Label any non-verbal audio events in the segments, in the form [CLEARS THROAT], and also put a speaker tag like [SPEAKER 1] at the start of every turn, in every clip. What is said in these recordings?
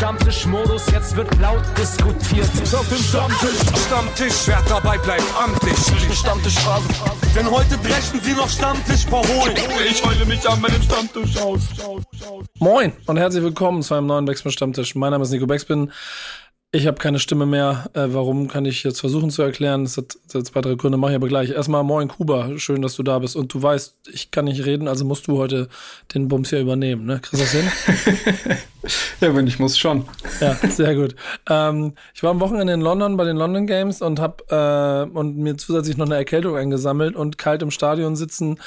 [SPEAKER 1] Stammtischmodus, jetzt wird laut diskutiert.
[SPEAKER 2] Auf dem Stammtisch, Stammtisch, wer dabei bleibt, amtlich. Stammtisch Phase. Denn heute brechen sie noch Stammtisch verholen. Ich heule mich an meinem Stammtisch aus.
[SPEAKER 3] Moin und herzlich willkommen zu einem neuen Backspin Stammtisch. Mein Name ist Nico Backspin. Ich habe keine Stimme mehr. Äh, warum kann ich jetzt versuchen zu erklären? Das hat, das hat zwei, drei Gründe, mache ich aber gleich. Erstmal moin Kuba, schön, dass du da bist. Und du weißt, ich kann nicht reden, also musst du heute den Bums hier übernehmen, ne? Kriegst du das hin? [LAUGHS]
[SPEAKER 4] ja, wenn ich muss, schon.
[SPEAKER 3] Ja, sehr gut. Ähm, ich war am Wochenende in London bei den London Games und habe äh, und mir zusätzlich noch eine Erkältung eingesammelt und kalt im Stadion sitzen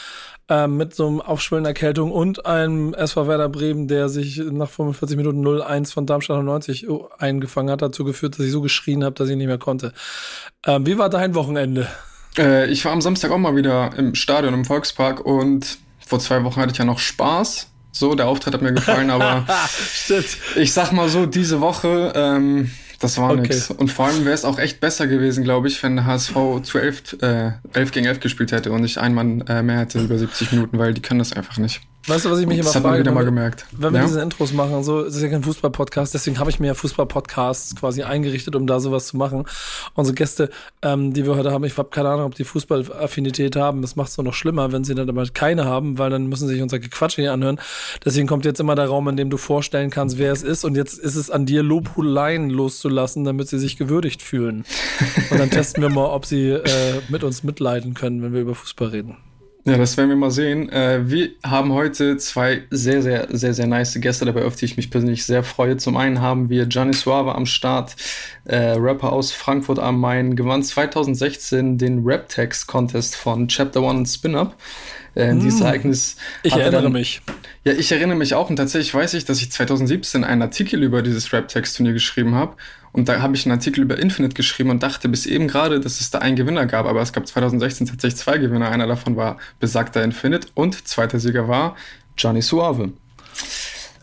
[SPEAKER 3] äh, mit so einem aufschwellenden Erkältung und einem SV Werder Bremen, der sich nach 45 Minuten 0-1 von Darmstadt 90 eingefangen hat, dazu geführt, dass ich so geschrien habe, dass ich nicht mehr konnte. Ähm, wie war dein Wochenende?
[SPEAKER 4] Äh, ich war am Samstag auch mal wieder im Stadion im Volkspark und vor zwei Wochen hatte ich ja noch Spaß. So, der Auftritt hat mir gefallen, aber [LAUGHS] ich sag mal so, diese Woche ähm, das war okay. nix. Und vor allem wäre es auch echt besser gewesen, glaube ich, wenn HSV zu 11, äh, 11 gegen 11 gespielt hätte und nicht ein Mann äh, mehr hätte über 70 Minuten, weil die können das einfach nicht.
[SPEAKER 3] Weißt du, was ich mich
[SPEAKER 4] das
[SPEAKER 3] immer
[SPEAKER 4] frage? Das man wieder mal gemerkt.
[SPEAKER 3] Wenn wir ja? diese Intros machen, so, das ist ja kein Fußball-Podcast, deswegen habe ich mir ja Fußball-Podcasts quasi eingerichtet, um da sowas zu machen. Unsere Gäste, ähm, die wir heute haben, ich habe keine Ahnung, ob die Fußball-Affinität haben. Das macht es nur noch schlimmer, wenn sie dann aber keine haben, weil dann müssen sie sich unser Gequatsche hier anhören. Deswegen kommt jetzt immer der Raum, in dem du vorstellen kannst, wer es ist. Und jetzt ist es an dir, Lobhuleien loszulassen, damit sie sich gewürdigt fühlen. Und dann testen wir mal, ob sie äh, mit uns mitleiden können, wenn wir über Fußball reden.
[SPEAKER 4] Ja, das werden wir mal sehen. Äh, wir haben heute zwei sehr, sehr, sehr, sehr nice Gäste dabei, auf die ich mich persönlich sehr freue. Zum einen haben wir Gianni Suave am Start, äh, Rapper aus Frankfurt am Main, gewann 2016 den Rap-Text-Contest von Chapter One und Spin Up. Äh, mm. Dieses Ereignis.
[SPEAKER 3] Ich erinnere dann, mich.
[SPEAKER 4] Ja, ich erinnere mich auch und tatsächlich weiß ich, dass ich 2017 einen Artikel über dieses Rap-Text-Turnier geschrieben habe und da habe ich einen Artikel über Infinite geschrieben und dachte bis eben gerade, dass es da einen Gewinner gab. Aber es gab 2016 tatsächlich zwei Gewinner. Einer davon war besagter Infinite und zweiter Sieger war Johnny Suave.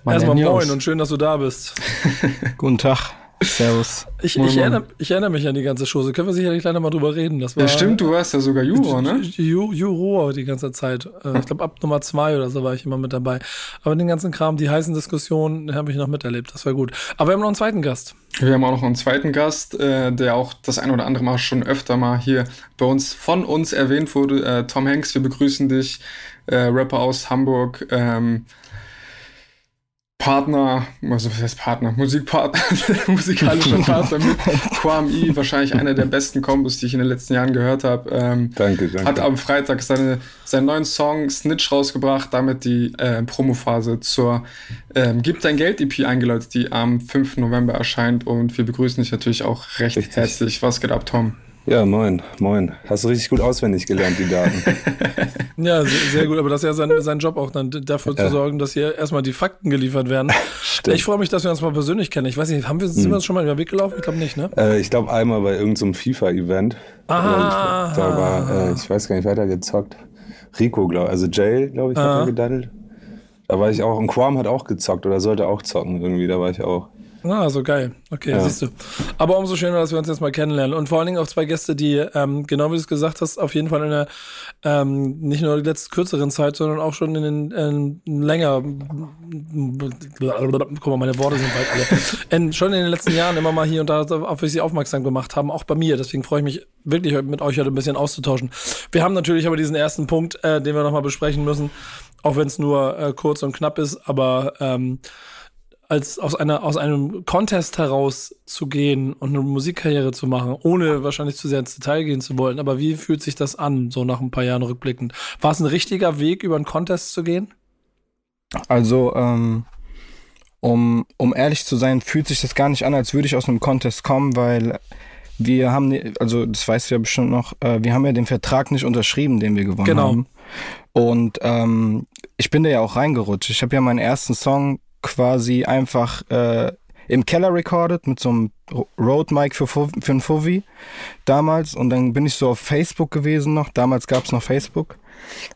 [SPEAKER 3] Erstmal moin und schön, dass du da bist. [LAUGHS]
[SPEAKER 5] Guten Tag. Servus.
[SPEAKER 3] Ich, ich, erinnere, ich, erinnere, mich an die ganze Chose. Können wir sicherlich gleich mal drüber reden. Das war,
[SPEAKER 4] ja, stimmt, du warst ja sogar Juror, ne?
[SPEAKER 3] Juror die ganze Zeit. Äh, ich glaube, ab Nummer zwei oder so war ich immer mit dabei. Aber den ganzen Kram, die heißen Diskussionen, habe ich noch miterlebt. Das war gut. Aber wir haben noch einen zweiten Gast.
[SPEAKER 4] Wir haben auch noch einen zweiten Gast, äh, der auch das ein oder andere Mal schon öfter mal hier bei uns von uns erwähnt wurde. Äh, Tom Hanks, wir begrüßen dich. Rapper aus Hamburg. Ähm, Partner, also was heißt Partner, Musikpartner, [LAUGHS] musikalischer Partner mit Quam E, wahrscheinlich einer der besten Kombos, die ich in den letzten Jahren gehört habe. Ähm,
[SPEAKER 5] danke, danke.
[SPEAKER 4] Hat am Freitag seine, seinen neuen Song Snitch rausgebracht, damit die äh, Promophase zur ähm, Gib dein Geld EP eingeläutet, die am 5. November erscheint und wir begrüßen dich natürlich auch recht Richtig. herzlich. Was geht ab, Tom?
[SPEAKER 5] Ja, moin, moin. Hast du richtig gut auswendig gelernt, die Daten. [LAUGHS]
[SPEAKER 3] ja, sehr, sehr, gut, aber das ist ja sein, sein Job auch dann dafür ja. zu sorgen, dass hier erstmal die Fakten geliefert werden. [LAUGHS] Stimmt. Ich freue mich, dass wir uns mal persönlich kennen. Ich weiß nicht, haben wir, sind hm. wir uns schon mal über den Weg gelaufen? Ich glaube nicht, ne?
[SPEAKER 5] Äh, ich glaube einmal bei irgendeinem FIFA-Event.
[SPEAKER 3] Ah.
[SPEAKER 5] Da war, äh, ich weiß gar nicht, wer da gezockt. Rico, glaube also Jay, glaube ich, hat ah. da gedaddelt. Da war ich auch, und Quam hat auch gezockt oder sollte auch zocken irgendwie, da war ich auch.
[SPEAKER 3] Ah, so geil. Okay, ja. siehst du. Aber umso schöner, dass wir uns jetzt mal kennenlernen. Und vor allen Dingen auch zwei Gäste, die, ähm, genau wie du es gesagt hast, auf jeden Fall in der, ähm, nicht nur in der letzten kürzeren Zeit, sondern auch schon in den ähm, länger, guck mal, meine Worte sind bald alle, in, schon in den letzten Jahren immer mal hier und da auf sie aufmerksam gemacht haben, auch bei mir. Deswegen freue ich mich wirklich mit euch heute ein bisschen auszutauschen. Wir haben natürlich aber diesen ersten Punkt, äh, den wir nochmal besprechen müssen, auch wenn es nur äh, kurz und knapp ist, aber ähm, als aus einer aus einem Contest heraus zu gehen und eine Musikkarriere zu machen, ohne wahrscheinlich zu sehr ins Detail gehen zu wollen. Aber wie fühlt sich das an, so nach ein paar Jahren rückblickend? War es ein richtiger Weg, über einen Contest zu gehen?
[SPEAKER 5] Also, ähm, um, um ehrlich zu sein, fühlt sich das gar nicht an, als würde ich aus einem Contest kommen, weil wir haben, also das weißt du ja bestimmt noch, äh, wir haben ja den Vertrag nicht unterschrieben, den wir gewonnen genau. haben. Und ähm, ich bin da ja auch reingerutscht. Ich habe ja meinen ersten Song quasi einfach äh, im Keller recorded mit so einem Road Mic für, für einen Fovi damals und dann bin ich so auf Facebook gewesen noch, damals gab es noch Facebook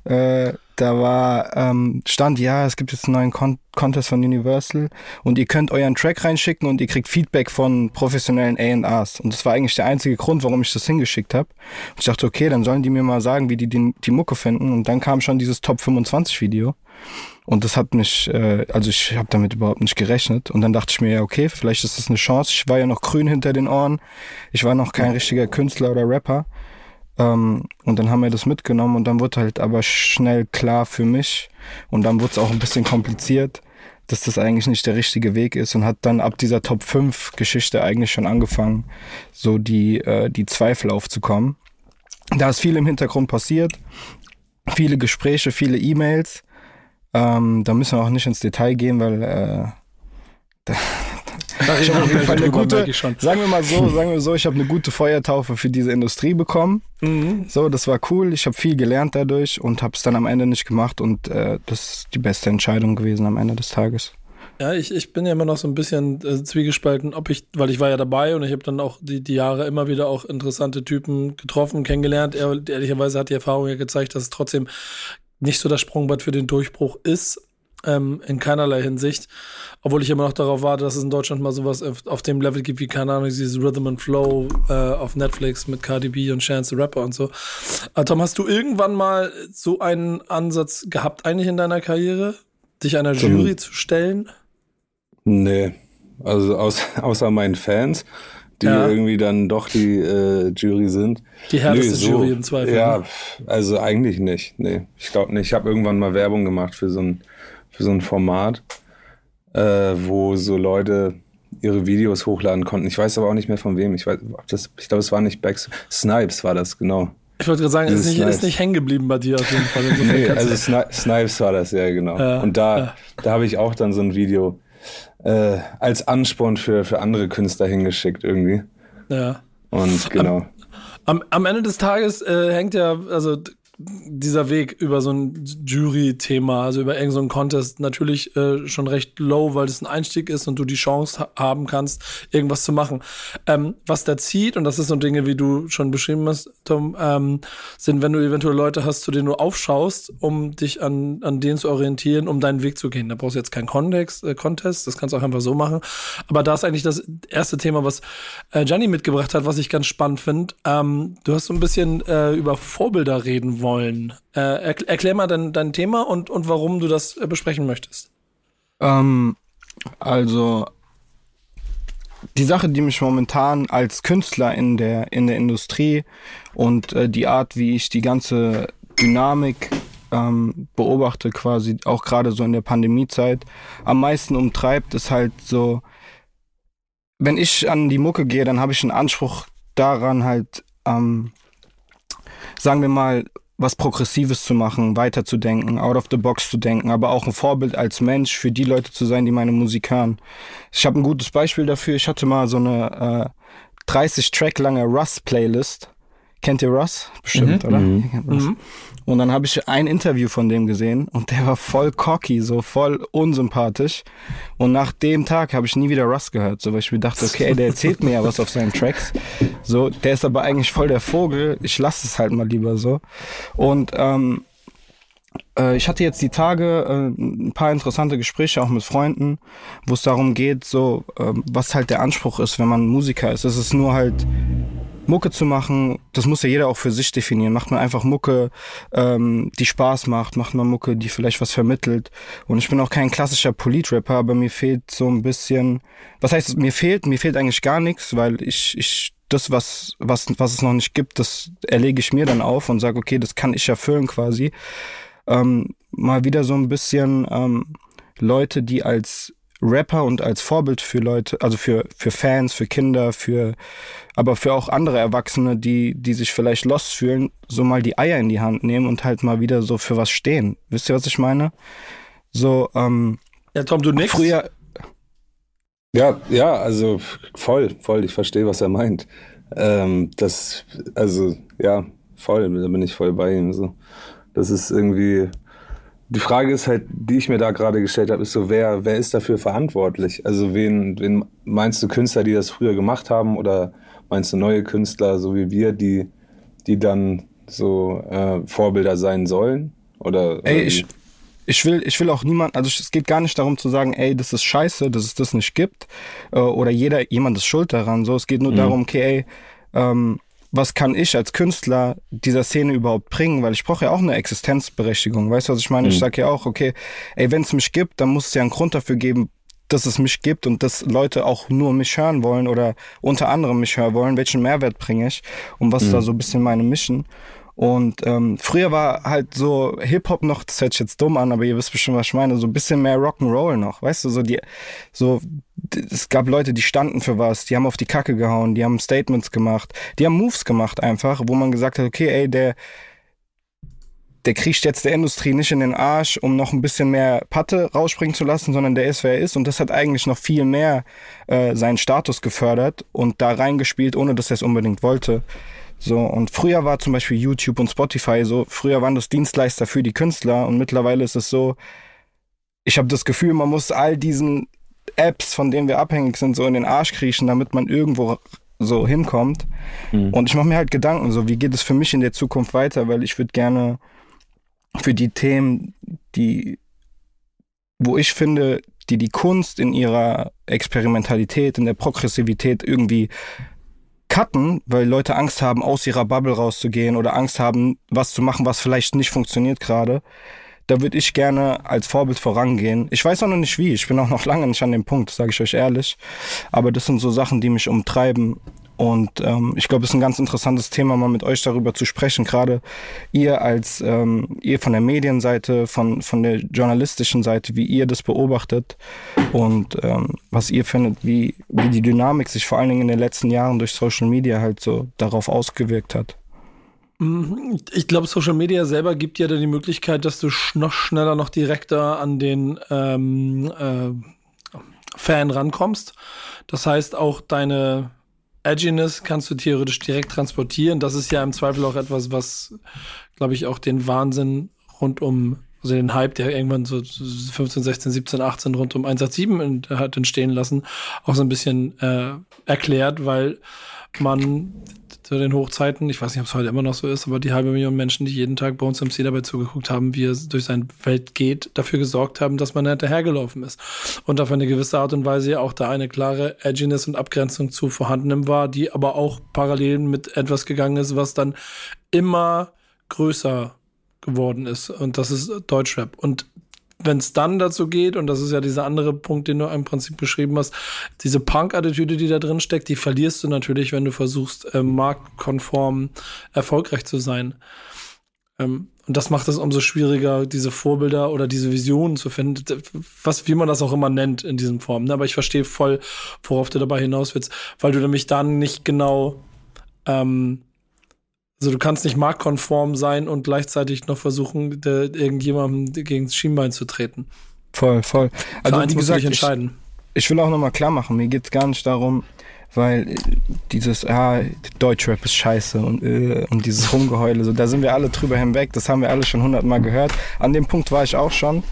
[SPEAKER 5] Äh, da war, ähm, stand, ja, es gibt jetzt einen neuen Con Contest von Universal und ihr könnt euren Track reinschicken und ihr kriegt Feedback von professionellen A&Rs. Und das war eigentlich der einzige Grund, warum ich das hingeschickt habe. Und ich dachte, okay, dann sollen die mir mal sagen, wie die die, die Mucke finden. Und dann kam schon dieses Top 25 Video. Und das hat mich, äh, also ich habe damit überhaupt nicht gerechnet. Und dann dachte ich mir, ja, okay, vielleicht ist das eine Chance. Ich war ja noch grün hinter den Ohren. Ich war noch kein richtiger Künstler oder Rapper. Ähm, und dann haben wir das mitgenommen und dann wurde halt aber schnell klar für mich und dann wurde es auch ein bisschen kompliziert, dass das eigentlich nicht der richtige Weg ist und hat dann ab dieser Top 5 Geschichte eigentlich schon angefangen, so die, äh, die Zweifel aufzukommen. Da ist viel im Hintergrund passiert, viele Gespräche, viele E-Mails. Ähm, da müssen wir auch nicht ins Detail gehen, weil äh, [LAUGHS] da, ich habe auf jeden Fall eine gute, sagen wir mal so, sagen wir so, ich habe eine gute Feuertaufe für diese Industrie bekommen. Mhm. So, das war cool. Ich habe viel gelernt dadurch und habe es dann am Ende nicht gemacht und äh, das ist die beste Entscheidung gewesen am Ende des Tages.
[SPEAKER 3] Ja, ich, ich bin ja immer noch so ein bisschen äh, zwiegespalten, ob ich, weil ich war ja dabei und ich habe dann auch die, die Jahre immer wieder auch interessante Typen getroffen, kennengelernt. Er, ehrlicherweise hat die Erfahrung ja gezeigt, dass es trotzdem nicht so das Sprungbrett für den Durchbruch ist ähm, in keinerlei Hinsicht. Obwohl ich immer noch darauf warte, dass es in Deutschland mal sowas auf, auf dem Level gibt wie, keine Ahnung, dieses Rhythm and Flow äh, auf Netflix mit Cardi B und Chance the Rapper und so. Aber Tom, hast du irgendwann mal so einen Ansatz gehabt, eigentlich in deiner Karriere, dich einer Jury zu stellen?
[SPEAKER 6] Nee, also aus, [LAUGHS] außer meinen Fans die ja. irgendwie dann doch die äh, Jury sind.
[SPEAKER 3] Die härteste nee, so, Jury im Zweifel.
[SPEAKER 6] Ja, ne? also eigentlich nicht. Nee, ich glaube nicht. Ich habe irgendwann mal Werbung gemacht für so ein für so ein Format, äh, wo so Leute ihre Videos hochladen konnten. Ich weiß aber auch nicht mehr von wem. Ich weiß, das, ich glaube, es war nicht Backs. Snipes war das, genau.
[SPEAKER 3] Ich wollte gerade sagen, ist nicht, ist nicht hängen geblieben bei dir auf jeden Fall. [LAUGHS]
[SPEAKER 6] nee, also Sni Snipes war das, ja, genau. Ja, Und da, ja. da habe ich auch dann so ein Video äh, als Ansporn für, für andere Künstler hingeschickt irgendwie.
[SPEAKER 3] Ja.
[SPEAKER 6] Und genau.
[SPEAKER 3] Am, am, am Ende des Tages äh, hängt ja, also dieser Weg über so ein Jury-Thema, also über irgendeinen so Contest, natürlich äh, schon recht low, weil es ein Einstieg ist und du die Chance ha haben kannst, irgendwas zu machen. Ähm, was da zieht, und das ist so Dinge, wie du schon beschrieben hast, Tom, ähm, sind, wenn du eventuell Leute hast, zu denen du aufschaust, um dich an, an denen zu orientieren, um deinen Weg zu gehen. Da brauchst du jetzt keinen Kontext, äh, Contest, das kannst du auch einfach so machen. Aber da ist eigentlich das erste Thema, was äh, Gianni mitgebracht hat, was ich ganz spannend finde. Ähm, du hast so ein bisschen äh, über Vorbilder reden wollen. Äh, erkl erklär mal dein, dein Thema und, und warum du das äh, besprechen möchtest.
[SPEAKER 5] Ähm, also die Sache, die mich momentan als Künstler in der, in der Industrie und äh, die Art, wie ich die ganze Dynamik ähm, beobachte, quasi auch gerade so in der Pandemiezeit, am meisten umtreibt, ist halt so, wenn ich an die Mucke gehe, dann habe ich einen Anspruch daran, halt, ähm, sagen wir mal, was Progressives zu machen, weiterzudenken, out of the box zu denken, aber auch ein Vorbild als Mensch für die Leute zu sein, die meine Musik hören. Ich habe ein gutes Beispiel dafür. Ich hatte mal so eine äh, 30 Track lange Russ-Playlist. Kennt ihr Russ? Bestimmt, mhm. oder? Mhm. Mhm. Und dann habe ich ein Interview von dem gesehen und der war voll cocky, so voll unsympathisch. Und nach dem Tag habe ich nie wieder Russ gehört, so weil ich mir dachte, okay, ey, der erzählt mir ja was auf seinen Tracks. So, der ist aber eigentlich voll der Vogel. Ich lasse es halt mal lieber so. Und ähm, äh, ich hatte jetzt die Tage äh, ein paar interessante Gespräche auch mit Freunden, wo es darum geht, so äh, was halt der Anspruch ist, wenn man Musiker ist. Es ist nur halt Mucke zu machen, das muss ja jeder auch für sich definieren. Macht man einfach Mucke, ähm, die Spaß macht, macht man Mucke, die vielleicht was vermittelt. Und ich bin auch kein klassischer Politrapper, aber mir fehlt so ein bisschen, was heißt, mir fehlt, mir fehlt eigentlich gar nichts, weil ich, ich, das, was, was, was es noch nicht gibt, das erlege ich mir dann auf und sage, okay, das kann ich erfüllen quasi. Ähm, mal wieder so ein bisschen ähm, Leute, die als Rapper und als Vorbild für Leute, also für, für Fans, für Kinder, für, aber für auch andere Erwachsene, die, die sich vielleicht lost fühlen, so mal die Eier in die Hand nehmen und halt mal wieder so für was stehen. Wisst ihr, was ich meine? So, ähm.
[SPEAKER 3] Ja, Tom, du nix?
[SPEAKER 6] Früher. Ja, ja, also voll, voll. Ich verstehe, was er meint. Ähm, das, also, ja, voll, da bin ich voll bei ihm. So. Das ist irgendwie, die Frage ist halt, die ich mir da gerade gestellt habe, ist so, wer, wer ist dafür verantwortlich? Also wen, wen meinst du Künstler, die das früher gemacht haben oder meinst du neue Künstler, so wie wir, die, die dann so äh, Vorbilder sein sollen? Oder,
[SPEAKER 5] ey, ich, ich will, ich will auch niemand, also es geht gar nicht darum zu sagen, ey, das ist scheiße, dass es das nicht gibt, äh, oder jeder, jemand ist schuld daran. So, es geht nur mhm. darum, okay, ey, ähm, was kann ich als Künstler dieser Szene überhaupt bringen? Weil ich brauche ja auch eine Existenzberechtigung. Weißt du, was ich meine? Mhm. Ich sage ja auch, okay, ey, wenn es mich gibt, dann muss es ja einen Grund dafür geben, dass es mich gibt und dass Leute auch nur mich hören wollen oder unter anderem mich hören wollen. Welchen Mehrwert bringe ich? Und was mhm. ist da so ein bisschen meine Mission? Und ähm, früher war halt so Hip-Hop noch, das hört sich jetzt dumm an, aber ihr wisst bestimmt, was ich meine, so ein bisschen mehr Rock'n'Roll noch, weißt du, so die, so, es gab Leute, die standen für was, die haben auf die Kacke gehauen, die haben Statements gemacht, die haben Moves gemacht einfach, wo man gesagt hat, okay, ey, der, der kriecht jetzt der Industrie nicht in den Arsch, um noch ein bisschen mehr Patte rausspringen zu lassen, sondern der ist, wer er ist. Und das hat eigentlich noch viel mehr äh, seinen Status gefördert und da reingespielt, ohne dass er es unbedingt wollte. So, und früher war zum Beispiel YouTube und Spotify so, früher waren das Dienstleister für die Künstler und mittlerweile ist es so, ich habe das Gefühl, man muss all diesen Apps, von denen wir abhängig sind, so in den Arsch kriechen, damit man irgendwo so hinkommt. Mhm. Und ich mache mir halt Gedanken, so wie geht es für mich in der Zukunft weiter, weil ich würde gerne für die Themen, die, wo ich finde, die die Kunst in ihrer Experimentalität, in der Progressivität irgendwie cutten, weil Leute Angst haben, aus ihrer Bubble rauszugehen oder Angst haben, was zu machen, was vielleicht nicht funktioniert gerade. Da würde ich gerne als Vorbild vorangehen. Ich weiß auch noch nicht wie. Ich bin auch noch lange nicht an dem Punkt, sage ich euch ehrlich. Aber das sind so Sachen, die mich umtreiben und ähm, ich glaube, es ist ein ganz interessantes Thema, mal mit euch darüber zu sprechen. Gerade ihr als ähm, ihr von der Medienseite, von von der journalistischen Seite, wie ihr das beobachtet und ähm, was ihr findet, wie wie die Dynamik sich vor allen Dingen in den letzten Jahren durch Social Media halt so darauf ausgewirkt hat.
[SPEAKER 3] Mhm. Ich glaube, Social Media selber gibt dir da die Möglichkeit, dass du noch schneller, noch direkter an den ähm, äh, Fan rankommst. Das heißt, auch deine Edginess kannst du theoretisch direkt transportieren. Das ist ja im Zweifel auch etwas, was, glaube ich, auch den Wahnsinn rund um, also den Hype, der irgendwann so 15, 16, 17, 18 rund um 187 hat entstehen lassen, auch so ein bisschen äh, erklärt, weil man zu den Hochzeiten, ich weiß nicht, ob es heute immer noch so ist, aber die halbe Million Menschen, die jeden Tag bei uns im See dabei zugeguckt haben, wie er durch seine Welt geht, dafür gesorgt haben, dass man hinterhergelaufen ist. Und auf eine gewisse Art und Weise ja auch da eine klare Edginess und Abgrenzung zu vorhandenem war, die aber auch parallel mit etwas gegangen ist, was dann immer größer geworden ist. Und das ist Deutschrap. Und wenn es dann dazu geht, und das ist ja dieser andere Punkt, den du im Prinzip beschrieben hast, diese Punk-Attitüde, die da drin steckt, die verlierst du natürlich, wenn du versuchst, äh, marktkonform erfolgreich zu sein. Ähm, und das macht es umso schwieriger, diese Vorbilder oder diese Visionen zu finden, was, wie man das auch immer nennt in diesen Formen. Aber ich verstehe voll, worauf du dabei hinaus willst, weil du nämlich dann nicht genau ähm, also du kannst nicht marktkonform sein und gleichzeitig noch versuchen, irgendjemandem gegen das Schienbein zu treten.
[SPEAKER 5] Voll, voll.
[SPEAKER 3] Also wie gesagt, entscheiden.
[SPEAKER 5] Ich, ich will auch nochmal klar machen, mir geht es gar nicht darum, weil äh, dieses, ah, Deutschrap ist scheiße und, äh, und dieses Rumgeheule, so, da sind wir alle drüber hinweg, das haben wir alle schon hundertmal gehört. An dem Punkt war ich auch schon,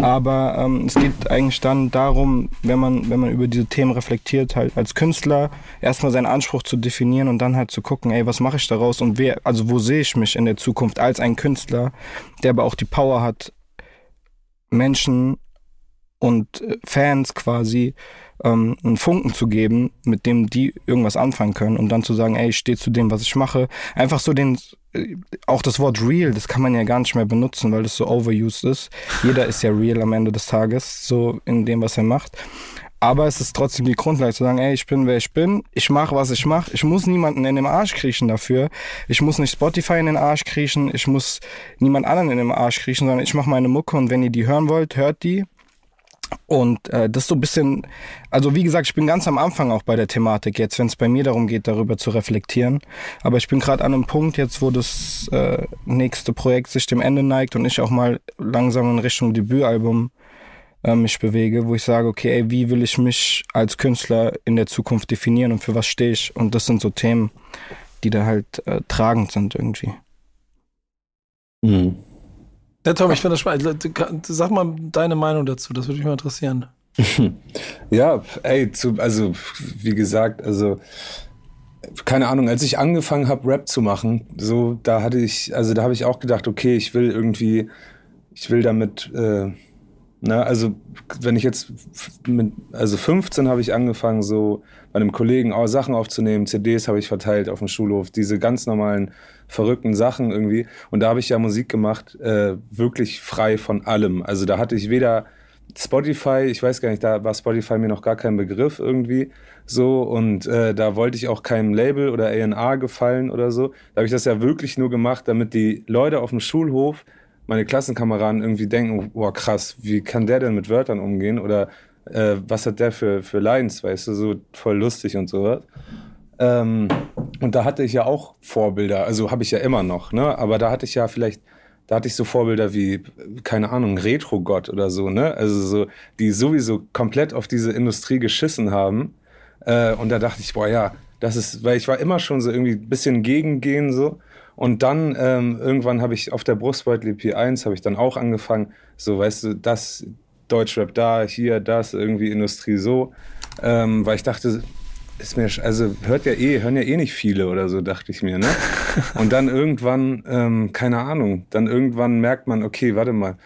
[SPEAKER 5] aber ähm, es geht eigentlich dann darum, wenn man, wenn man über diese Themen reflektiert, halt als Künstler erstmal seinen Anspruch zu definieren und dann halt zu gucken, ey, was mache ich daraus und wer, also wo sehe ich mich in der Zukunft als ein Künstler, der aber auch die Power hat, Menschen und äh, Fans quasi ähm, einen Funken zu geben, mit dem die irgendwas anfangen können und dann zu sagen, ey, ich stehe zu dem, was ich mache. Einfach so den, äh, auch das Wort real, das kann man ja gar nicht mehr benutzen, weil das so overused ist. Jeder ist ja real am Ende des Tages, so in dem, was er macht. Aber es ist trotzdem die Grundlage zu sagen, ey, ich bin, wer ich bin, ich mache, was ich mache. Ich muss niemanden in den Arsch kriechen dafür. Ich muss nicht Spotify in den Arsch kriechen. Ich muss niemand anderen in den Arsch kriechen, sondern ich mache meine Mucke und wenn ihr die hören wollt, hört die. Und äh, das ist so ein bisschen, also wie gesagt, ich bin ganz am Anfang auch bei der Thematik jetzt, wenn es bei mir darum geht, darüber zu reflektieren. Aber ich bin gerade an einem Punkt jetzt, wo das äh, nächste Projekt sich dem Ende neigt und ich auch mal langsam in Richtung Debütalbum äh, mich bewege, wo ich sage, okay, ey, wie will ich mich als Künstler in der Zukunft definieren und für was stehe ich? Und das sind so Themen, die da halt äh, tragend sind irgendwie.
[SPEAKER 3] Mhm. Ja, Tom, ich finde das spannend. Sag mal deine Meinung dazu, das würde mich mal interessieren. [LAUGHS]
[SPEAKER 6] ja, ey, zu, also wie gesagt, also keine Ahnung, als ich angefangen habe, Rap zu machen, so, da hatte ich, also da habe ich auch gedacht, okay, ich will irgendwie, ich will damit, äh, na, also wenn ich jetzt mit, also 15 habe ich angefangen, so bei einem Kollegen auch Sachen aufzunehmen, CDs habe ich verteilt auf dem Schulhof, diese ganz normalen verrückten Sachen irgendwie. Und da habe ich ja Musik gemacht, äh, wirklich frei von allem. Also da hatte ich weder Spotify, ich weiß gar nicht, da war Spotify mir noch gar kein Begriff irgendwie so und äh, da wollte ich auch keinem Label oder A&R gefallen oder so. Da habe ich das ja wirklich nur gemacht, damit die Leute auf dem Schulhof, meine Klassenkameraden irgendwie denken, boah krass, wie kann der denn mit Wörtern umgehen oder äh, was hat der für, für Lines, weißt du, so voll lustig und sowas. Ähm, und da hatte ich ja auch Vorbilder, also habe ich ja immer noch, ne? Aber da hatte ich ja vielleicht, da hatte ich so Vorbilder wie, keine Ahnung, Retro-Gott oder so, ne? Also so, die sowieso komplett auf diese Industrie geschissen haben. Äh, und da dachte ich, boah, ja, das ist, weil ich war immer schon so irgendwie ein bisschen gegengehen so. Und dann ähm, irgendwann habe ich auf der Brustbeutel P1 habe ich dann auch angefangen, so weißt du, das Deutschrap da, hier, das, irgendwie Industrie so. Ähm, weil ich dachte, ist mir, also hört ja eh, hören ja eh nicht viele oder so, dachte ich mir, ne? [LAUGHS] Und dann irgendwann, ähm, keine Ahnung, dann irgendwann merkt man, okay, warte mal,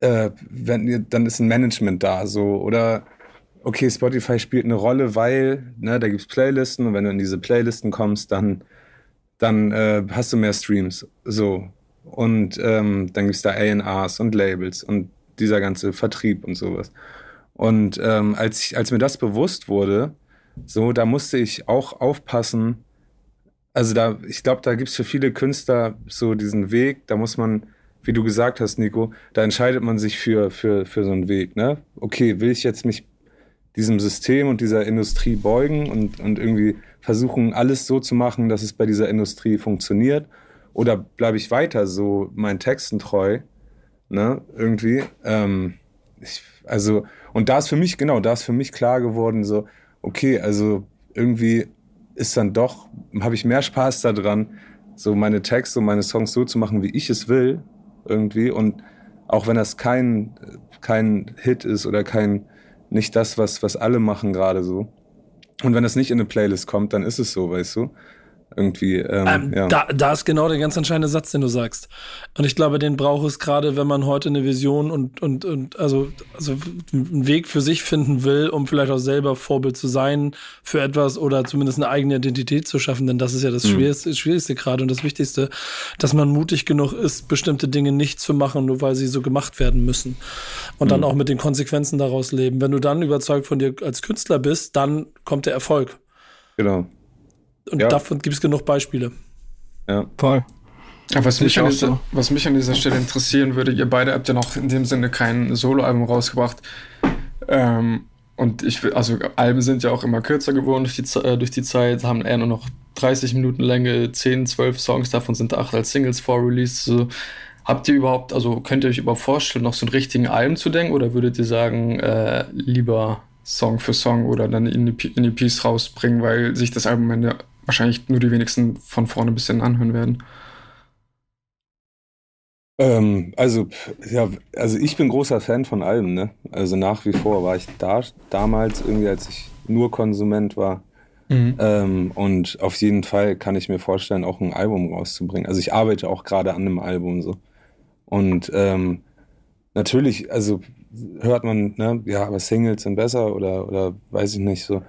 [SPEAKER 6] äh, wenn, dann ist ein Management da, so, oder okay, Spotify spielt eine Rolle, weil, ne, da gibt's Playlisten und wenn du in diese Playlisten kommst, dann, dann äh, hast du mehr Streams, so. Und ähm, dann gibt's da A&Rs und Labels und dieser ganze Vertrieb und sowas. Und ähm, als, ich, als mir das bewusst wurde, so, da musste ich auch aufpassen. Also da, ich glaube, da gibt es für viele Künstler so diesen Weg, da muss man, wie du gesagt hast, Nico, da entscheidet man sich für, für, für so einen Weg, ne? Okay, will ich jetzt mich diesem System und dieser Industrie beugen und, und irgendwie versuchen, alles so zu machen, dass es bei dieser Industrie funktioniert? Oder bleibe ich weiter so meinen Texten treu? Ne? Irgendwie. Ähm, ich, also, und da ist für mich, genau, da ist für mich klar geworden, so, okay, also irgendwie ist dann doch, habe ich mehr Spaß daran, so meine Texte und meine Songs so zu machen, wie ich es will, irgendwie. Und auch wenn das kein, kein Hit ist oder kein, nicht das, was, was alle machen gerade so. Und wenn das nicht in eine Playlist kommt, dann ist es so, weißt du irgendwie. Ähm, ähm, ja.
[SPEAKER 3] da, da ist genau der ganz entscheidende Satz, den du sagst. Und ich glaube, den braucht es gerade, wenn man heute eine Vision und, und, und also, also einen Weg für sich finden will, um vielleicht auch selber Vorbild zu sein für etwas oder zumindest eine eigene Identität zu schaffen. Denn das ist ja das mhm. Schwierigste, Schwierigste gerade und das Wichtigste, dass man mutig genug ist, bestimmte Dinge nicht zu machen, nur weil sie so gemacht werden müssen. Und mhm. dann auch mit den Konsequenzen daraus leben. Wenn du dann überzeugt von dir als Künstler bist, dann kommt der Erfolg.
[SPEAKER 6] Genau.
[SPEAKER 3] Und ja. davon gibt es genug Beispiele.
[SPEAKER 4] Ja. Voll. Ja, was, mich an dieser, so. was mich an dieser Stelle interessieren würde, ihr beide habt ja noch in dem Sinne kein Soloalbum rausgebracht. Ähm, und ich will, also Alben sind ja auch immer kürzer geworden durch die, äh, durch die Zeit, haben eher nur noch 30 Minuten Länge, 10, 12 Songs, davon sind 8 als Singles vorreleased. So. Habt ihr überhaupt, also könnt ihr euch überhaupt vorstellen, noch so einen richtigen Alben zu denken oder würdet ihr sagen, äh, lieber Song für Song oder dann in die, in die Piece rausbringen, weil sich das Album Ende wahrscheinlich nur die wenigsten von vorne bis hin anhören werden.
[SPEAKER 6] Ähm, also, ja, also ich bin großer Fan von Alben, ne? Also nach wie vor war ich da damals irgendwie, als ich nur Konsument war. Mhm. Ähm, und auf jeden Fall kann ich mir vorstellen, auch ein Album rauszubringen. Also ich arbeite auch gerade an einem Album so. Und ähm, natürlich, also hört man, ne, ja, aber Singles sind besser oder, oder weiß ich nicht so.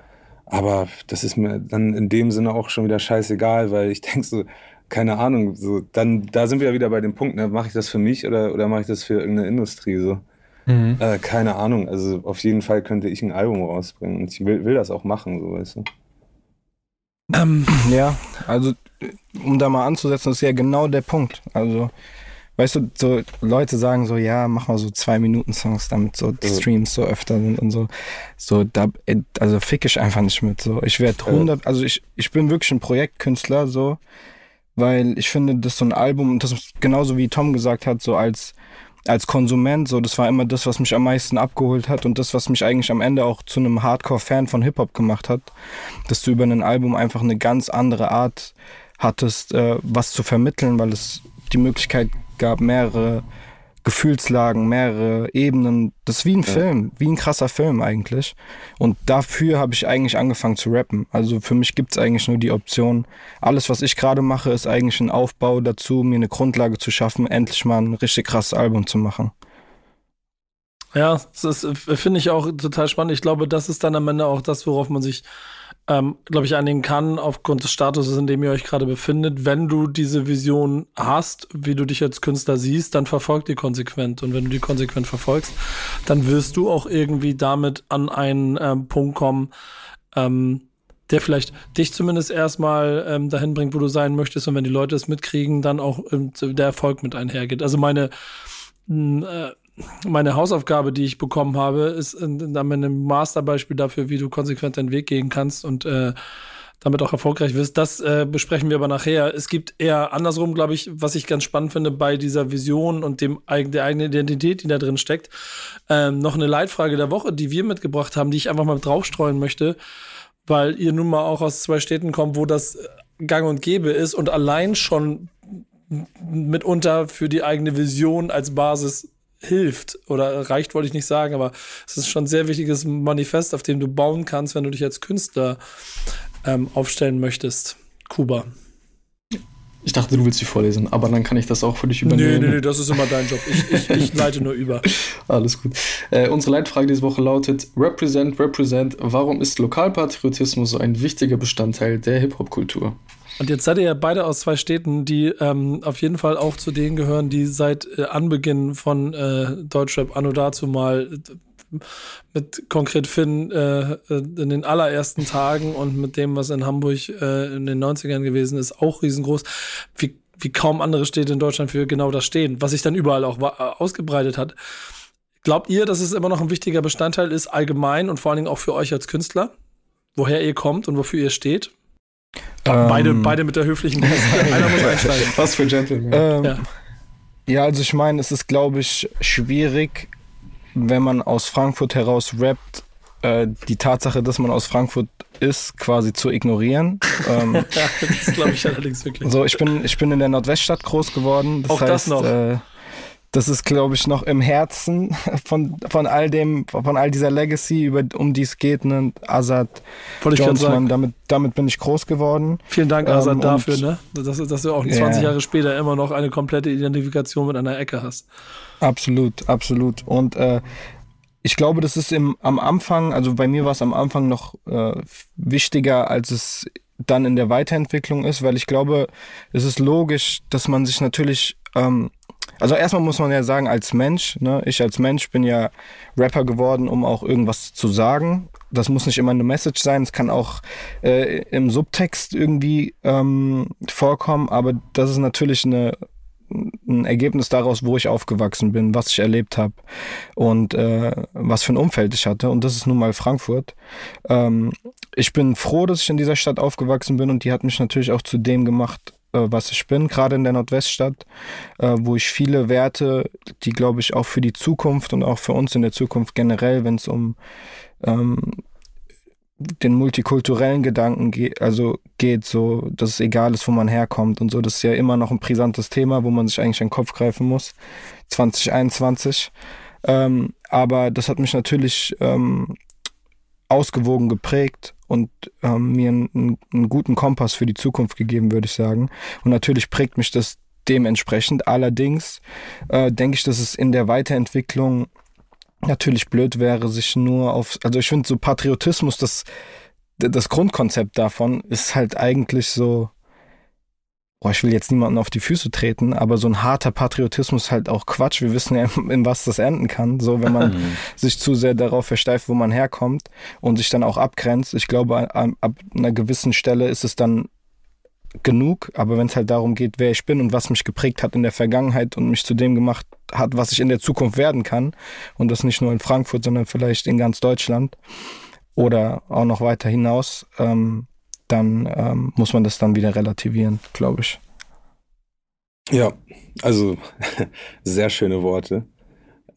[SPEAKER 6] Aber das ist mir dann in dem Sinne auch schon wieder scheißegal, weil ich denke so, keine Ahnung, so, dann, da sind wir ja wieder bei dem Punkt, ne, mache ich das für mich oder, oder mache ich das für irgendeine Industrie, so. Mhm. Äh, keine Ahnung, also auf jeden Fall könnte ich ein Album rausbringen und ich will, will das auch machen, so, weißt du.
[SPEAKER 5] Ähm, ja, also, um da mal anzusetzen, ist ja genau der Punkt. Also, weißt du, so Leute sagen so, ja, mach mal so zwei Minuten Songs, damit so die Streams so öfter sind und so. So, da, also fick ich einfach nicht mit. So, ich werde 100, also ich, ich bin wirklich ein Projektkünstler, so, weil ich finde, dass so ein Album, das ist genauso wie Tom gesagt hat, so als, als Konsument, so, das war immer das, was mich am meisten abgeholt hat und das, was mich eigentlich am Ende auch zu einem Hardcore-Fan von Hip-Hop gemacht hat, dass du über ein Album einfach eine ganz andere Art hattest, äh, was zu vermitteln, weil es die Möglichkeit gab, mehrere Gefühlslagen, mehrere Ebenen. Das ist wie ein ja. Film, wie ein krasser Film eigentlich. Und dafür habe ich eigentlich angefangen zu rappen. Also für mich gibt es eigentlich nur die Option, alles, was ich gerade mache, ist eigentlich ein Aufbau dazu, mir eine Grundlage zu schaffen, endlich mal ein richtig krasses Album zu machen.
[SPEAKER 3] Ja, das finde ich auch total spannend. Ich glaube, das ist dann am Ende auch das, worauf man sich ähm, glaube ich, einigen kann, aufgrund des Status, in dem ihr euch gerade befindet. Wenn du diese Vision hast, wie du dich als Künstler siehst, dann verfolg die konsequent. Und wenn du die konsequent verfolgst, dann wirst du auch irgendwie damit an einen ähm, Punkt kommen, ähm, der vielleicht dich zumindest erstmal ähm, dahin bringt, wo du sein möchtest. Und wenn die Leute es mitkriegen, dann auch ähm, der Erfolg mit einhergeht. Also meine äh, meine Hausaufgabe, die ich bekommen habe, ist dann ein Masterbeispiel dafür, wie du konsequent deinen Weg gehen kannst und äh, damit auch erfolgreich wirst. Das äh, besprechen wir aber nachher. Es gibt eher andersrum, glaube ich, was ich ganz spannend finde bei dieser Vision und dem der eigenen Identität, die da drin steckt. Ähm, noch eine Leitfrage der Woche, die wir mitgebracht haben, die ich einfach mal draufstreuen möchte, weil ihr nun mal auch aus zwei Städten kommt, wo das gang und gäbe ist und allein schon mitunter für die eigene Vision als Basis hilft oder reicht, wollte ich nicht sagen, aber es ist schon ein sehr wichtiges Manifest, auf dem du bauen kannst, wenn du dich als Künstler ähm, aufstellen möchtest. Kuba.
[SPEAKER 4] Ich dachte, du willst sie vorlesen, aber dann kann ich das auch für dich übernehmen.
[SPEAKER 3] Nee, nee, nee, das ist immer dein Job. Ich, ich, ich leite nur über. [LAUGHS]
[SPEAKER 4] Alles gut. Äh, unsere Leitfrage diese Woche lautet: Represent, represent. Warum ist Lokalpatriotismus so ein wichtiger Bestandteil der Hip-Hop-Kultur?
[SPEAKER 3] Und jetzt seid ihr ja beide aus zwei Städten, die ähm, auf jeden Fall auch zu denen gehören, die seit äh, Anbeginn von äh, Deutschrap anno dazu mal äh, mit konkret Finn äh, äh, in den allerersten Tagen und mit dem, was in Hamburg äh, in den 90ern gewesen ist, auch riesengroß. Wie, wie kaum andere Städte in Deutschland für genau das stehen, was sich dann überall auch ausgebreitet hat. Glaubt ihr, dass es immer noch ein wichtiger Bestandteil ist, allgemein und vor allen Dingen auch für euch als Künstler? Woher ihr kommt und wofür ihr steht? Ähm, beide, beide mit der höflichen [LAUGHS] Geste. Einer muss einsteigen.
[SPEAKER 4] Was für Gentleman.
[SPEAKER 5] Ähm, ja. ja, also ich meine, es ist, glaube ich, schwierig, wenn man aus Frankfurt heraus rappt, äh, die Tatsache, dass man aus Frankfurt ist, quasi zu ignorieren. [LAUGHS]
[SPEAKER 3] ähm, das glaube ich allerdings wirklich.
[SPEAKER 5] So, ich bin, ich bin in der Nordweststadt groß geworden. Das Auch heißt, das noch. Äh, das ist, glaube ich, noch im Herzen von, von all dem, von all dieser Legacy, über, um die es geht, ne? Azad, Jonesman, damit, damit bin ich groß geworden.
[SPEAKER 3] Vielen Dank, Azad, ähm, dafür, ne? Dass, dass du auch 20 yeah. Jahre später immer noch eine komplette Identifikation mit einer Ecke hast.
[SPEAKER 5] Absolut, absolut. Und äh, ich glaube, das ist im, am Anfang, also bei mir war es am Anfang noch äh, wichtiger, als es dann in der Weiterentwicklung ist, weil ich glaube, es ist logisch, dass man sich natürlich ähm, also erstmal muss man ja sagen, als Mensch, ne, ich als Mensch bin ja Rapper geworden, um auch irgendwas zu sagen. Das muss nicht immer eine Message sein, es kann auch äh, im Subtext irgendwie ähm, vorkommen, aber das ist natürlich eine, ein Ergebnis daraus, wo ich aufgewachsen bin, was ich erlebt habe und äh, was für ein Umfeld ich hatte. Und das ist nun mal Frankfurt. Ähm, ich bin froh, dass ich in dieser Stadt aufgewachsen bin und die hat mich natürlich auch zu dem gemacht, was ich bin, gerade in der Nordweststadt, äh, wo ich viele Werte, die glaube ich auch für die Zukunft und auch für uns in der Zukunft generell, wenn es um ähm, den multikulturellen Gedanken geht, also geht, so, dass es egal ist, wo man herkommt und so. Das ist ja immer noch ein brisantes Thema, wo man sich eigentlich an den Kopf greifen muss. 2021. Ähm, aber das hat mich natürlich ähm, ausgewogen geprägt und ähm, mir einen, einen guten Kompass für die Zukunft gegeben, würde ich sagen. Und natürlich prägt mich das dementsprechend. Allerdings äh, denke ich, dass es in der Weiterentwicklung natürlich blöd wäre, sich nur auf, also ich finde so Patriotismus, das, das Grundkonzept davon ist halt eigentlich so, boah, ich will jetzt niemanden auf die Füße treten, aber so ein harter Patriotismus ist halt auch Quatsch. Wir wissen ja, [LAUGHS] in was das enden kann. So, wenn man [LAUGHS] mhm. sich zu sehr darauf versteift, wo man herkommt und sich dann auch abgrenzt. Ich glaube, ab, ab einer gewissen Stelle ist es dann genug, aber wenn es halt darum geht, wer ich bin und was mich geprägt hat in der Vergangenheit und mich zu dem gemacht hat, was ich in der Zukunft werden kann, und das nicht nur in Frankfurt, sondern vielleicht in ganz Deutschland oder auch noch weiter hinaus, ähm, dann ähm, muss man das dann wieder relativieren, glaube ich.
[SPEAKER 6] Ja, also [LAUGHS] sehr schöne Worte.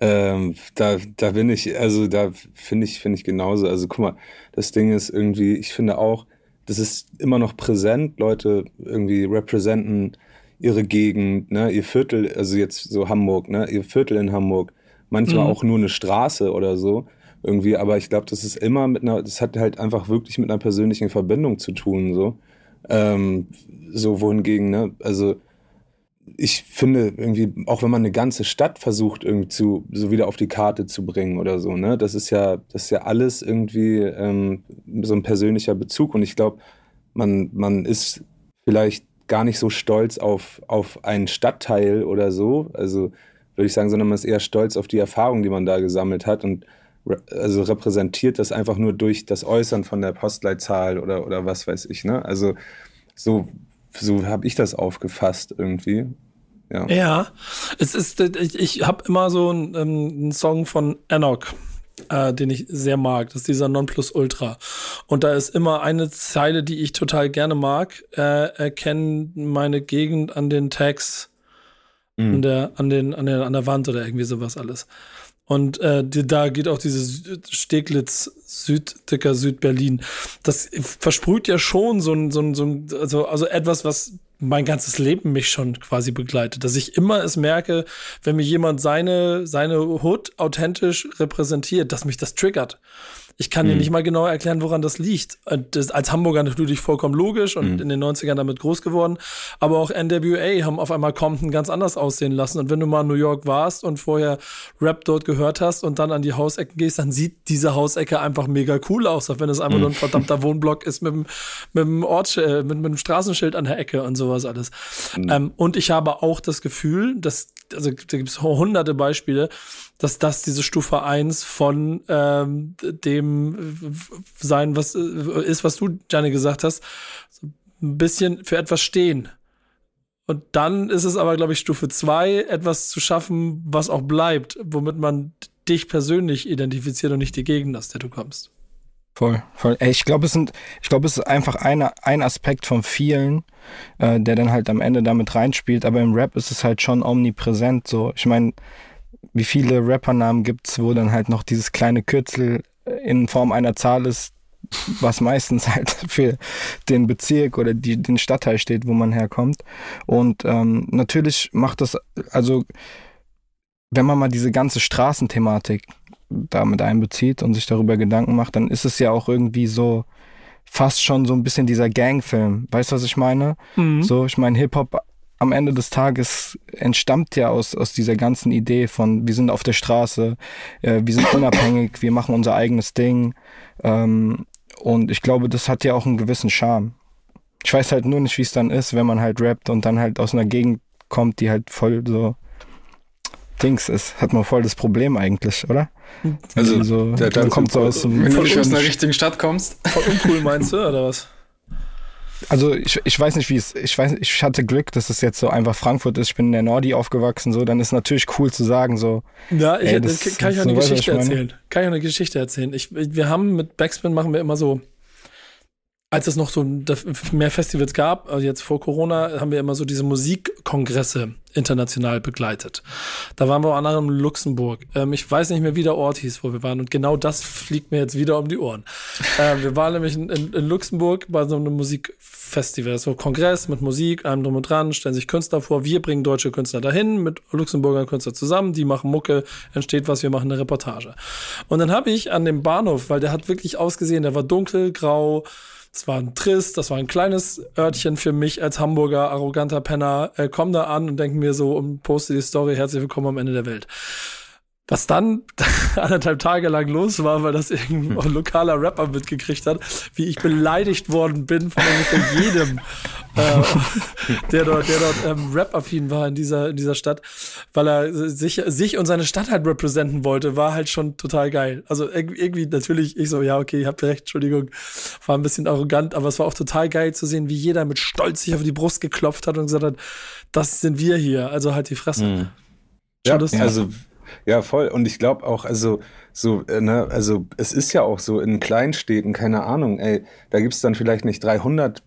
[SPEAKER 6] Ähm, da, da bin ich, also da finde ich, finde ich genauso. Also guck mal, das Ding ist irgendwie, ich finde auch, das ist immer noch präsent. Leute irgendwie representen ihre Gegend, ne, ihr Viertel, also jetzt so Hamburg, ne, ihr Viertel in Hamburg, manchmal mhm. auch nur eine Straße oder so irgendwie, aber ich glaube, das ist immer mit einer, das hat halt einfach wirklich mit einer persönlichen Verbindung zu tun, so. Ähm, so wohingegen, ne, also ich finde irgendwie, auch wenn man eine ganze Stadt versucht, irgendwie zu, so wieder auf die Karte zu bringen oder so, ne, das ist ja, das ist ja alles irgendwie ähm, so ein persönlicher Bezug und ich glaube, man, man ist vielleicht gar nicht so stolz auf, auf einen Stadtteil oder so, also würde ich sagen, sondern man ist eher stolz auf die Erfahrung, die man da gesammelt hat und also repräsentiert das einfach nur durch das Äußern von der Postleitzahl oder, oder was weiß ich, ne? Also so, so habe ich das aufgefasst irgendwie. Ja.
[SPEAKER 3] ja, es ist, ich, ich habe immer so einen, ähm, einen Song von Enoch, äh, den ich sehr mag. Das ist dieser Nonplusultra. Und da ist immer eine Zeile, die ich total gerne mag. Äh, erkennen meine Gegend an den Tags, mhm. an, der, an, den, an, der, an der Wand oder irgendwie sowas alles. Und äh, die, da geht auch diese Steglitz Süd, dicker Südberlin. Das versprüht ja schon so ein, so ein, so ein also, also etwas, was mein ganzes Leben mich schon quasi begleitet, dass ich immer es merke, wenn mir jemand seine, seine Hood authentisch repräsentiert, dass mich das triggert. Ich kann mhm. dir nicht mal genau erklären, woran das liegt. Äh, das, als Hamburger natürlich vollkommen logisch und mhm. in den 90ern damit groß geworden. Aber auch NWA haben auf einmal Compton ganz anders aussehen lassen. Und wenn du mal in New York warst und vorher Rap dort gehört hast und dann an die Hausecken gehst, dann sieht diese Hausecke einfach mega cool aus, auch wenn es einfach mhm. nur ein verdammter [LAUGHS] Wohnblock ist mit, mit einem Ort, äh, mit, mit einem Straßenschild an der Ecke und sowas alles. Mhm. Ähm, und ich habe auch das Gefühl, dass, also da gibt es hunderte Beispiele, dass das diese Stufe 1 von ähm, dem sein, was äh, ist, was du, Gianni, gesagt hast, ein bisschen für etwas stehen. Und dann ist es aber, glaube ich, Stufe 2, etwas zu schaffen, was auch bleibt, womit man dich persönlich identifiziert und nicht die Gegend, aus der du kommst.
[SPEAKER 5] Voll, voll. Ich glaube, es sind, ich glaube, es ist einfach eine, ein Aspekt von vielen, äh, der dann halt am Ende damit reinspielt. Aber im Rap ist es halt schon omnipräsent. So, ich meine, wie viele Rappernamen gibt's, wo dann halt noch dieses kleine Kürzel in Form einer Zahl ist, was meistens [LAUGHS] halt für den Bezirk oder die, den Stadtteil steht, wo man herkommt. Und ähm, natürlich macht das, also wenn man mal diese ganze Straßenthematik damit einbezieht und sich darüber Gedanken macht, dann ist es ja auch irgendwie so fast schon so ein bisschen dieser Gangfilm. Weißt du, was ich meine? Mhm. So, ich meine, Hip-Hop am Ende des Tages entstammt ja aus, aus dieser ganzen Idee von, wir sind auf der Straße, äh, wir sind unabhängig, wir machen unser eigenes Ding. Ähm, und ich glaube, das hat ja auch einen gewissen Charme. Ich weiß halt nur nicht, wie es dann ist, wenn man halt rappt und dann halt aus einer Gegend kommt, die halt voll so Dings ist. Hat man voll das Problem eigentlich, oder?
[SPEAKER 4] Also, so, der, der kommt so aus Wenn du nicht aus einer richtigen Stadt kommst.
[SPEAKER 3] Voll uncool meinst du, oder was?
[SPEAKER 5] Also ich, ich weiß nicht, wie es, ich weiß, ich hatte Glück, dass es jetzt so einfach Frankfurt ist. Ich bin in der Nordi aufgewachsen, so, dann ist natürlich cool zu sagen, so.
[SPEAKER 3] Ja, ich, ey, das, kann ich auch eine so Geschichte erzählen. Kann ich auch eine Geschichte erzählen. Ich, wir haben mit Backspin machen wir immer so, als es noch so mehr Festivals gab, also jetzt vor Corona, haben wir immer so diese Musikkongresse international begleitet. Da waren wir auch anderem in Luxemburg. Ähm, ich weiß nicht mehr, wie der Ort hieß, wo wir waren. Und genau das fliegt mir jetzt wieder um die Ohren. [LAUGHS] ähm, wir waren nämlich in, in, in, Luxemburg bei so einem Musikfestival, so Kongress mit Musik, allem drum und dran, stellen sich Künstler vor. Wir bringen deutsche Künstler dahin mit Luxemburger Künstlern zusammen. Die machen Mucke, entsteht was, wir machen eine Reportage. Und dann habe ich an dem Bahnhof, weil der hat wirklich ausgesehen, der war dunkel, grau, es war ein Trist, das war ein kleines Örtchen für mich als Hamburger arroganter Penner. Äh, komm da an und denke mir so und poste die Story, herzlich willkommen am Ende der Welt. Was dann [LAUGHS] anderthalb Tage lang los war, weil das irgendein hm. lokaler Rapper mitgekriegt hat, wie ich beleidigt worden bin von ungefähr jedem, [LAUGHS] äh, der dort, der dort ähm, Rap-affin war in dieser, in dieser Stadt, weil er sich, sich und seine Stadt halt repräsentieren wollte, war halt schon total geil. Also irgendwie natürlich, ich so, ja, okay, ihr habt recht, Entschuldigung, war ein bisschen arrogant, aber es war auch total geil zu sehen, wie jeder mit Stolz sich auf die Brust geklopft hat und gesagt hat, das sind wir hier, also halt die Fresse. Mhm.
[SPEAKER 6] Ja, also ja, voll. Und ich glaube auch, also, so, äh, ne, also, es ist ja auch so in Kleinstädten, keine Ahnung, ey, da gibt's dann vielleicht nicht 300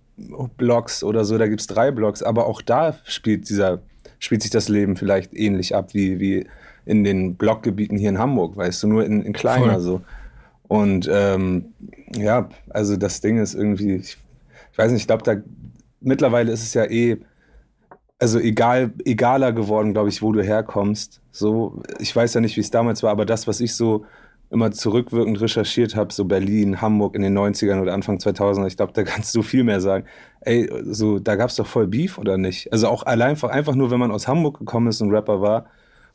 [SPEAKER 6] Blocks oder so, da gibt's drei Blocks, aber auch da spielt dieser, spielt sich das Leben vielleicht ähnlich ab wie, wie in den Blockgebieten hier in Hamburg, weißt du, nur in, in kleiner voll. so. Und ähm, ja, also das Ding ist irgendwie, ich, ich weiß nicht, ich glaube, da mittlerweile ist es ja eh also egal, egaler geworden, glaube ich, wo du herkommst. So, ich weiß ja nicht, wie es damals war, aber das, was ich so immer zurückwirkend recherchiert habe, so Berlin, Hamburg in den 90ern oder Anfang 2000er, ich glaube, da kannst du viel mehr sagen. Ey, so, da gab es doch voll Beef, oder nicht? Also auch allein, einfach nur, wenn man aus Hamburg gekommen ist und Rapper war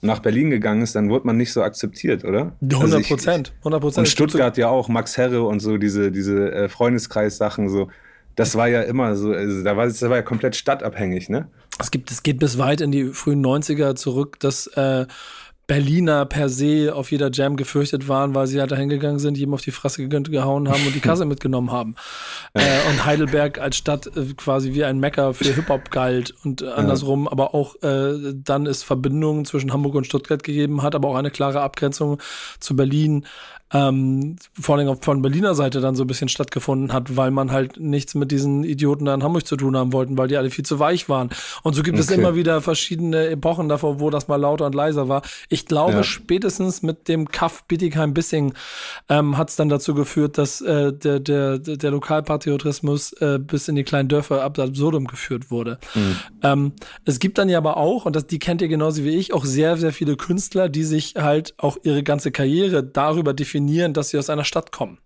[SPEAKER 6] und nach Berlin gegangen ist, dann wurde man nicht so akzeptiert, oder?
[SPEAKER 3] 100 also Prozent, 100 Prozent.
[SPEAKER 6] Und Stuttgart ja auch, Max Herre und so, diese, diese äh, Freundeskreis-Sachen, so. Das war ja immer so, also da war, das war ja komplett stadtabhängig, ne?
[SPEAKER 3] Es gibt, es geht bis weit in die frühen 90er zurück, dass äh, Berliner per se auf jeder Jam gefürchtet waren, weil sie halt dahin gegangen sind, jedem auf die Fresse gehauen haben und die Kasse [LAUGHS] mitgenommen haben. Äh, und Heidelberg als Stadt äh, quasi wie ein Mecker für Hip-Hop galt und äh, andersrum, ja. aber auch äh, dann es Verbindungen zwischen Hamburg und Stuttgart gegeben hat, aber auch eine klare Abgrenzung zu Berlin ähm, vor allem von Berliner Seite dann so ein bisschen stattgefunden hat, weil man halt nichts mit diesen Idioten da in Hamburg zu tun haben wollten, weil die alle viel zu weich waren. Und so gibt okay. es immer wieder verschiedene Epochen davor, wo das mal lauter und leiser war. Ich glaube, ja. spätestens mit dem Kaff Bietigheim-Bissing ähm, hat es dann dazu geführt, dass äh, der, der, der Lokalpatriotismus äh, bis in die kleinen Dörfer ab absurdum geführt wurde. Mhm. Ähm, es gibt dann ja aber auch, und das, die kennt ihr genauso wie ich, auch sehr, sehr viele Künstler, die sich halt auch ihre ganze Karriere darüber definieren, definieren, dass sie aus einer Stadt kommen.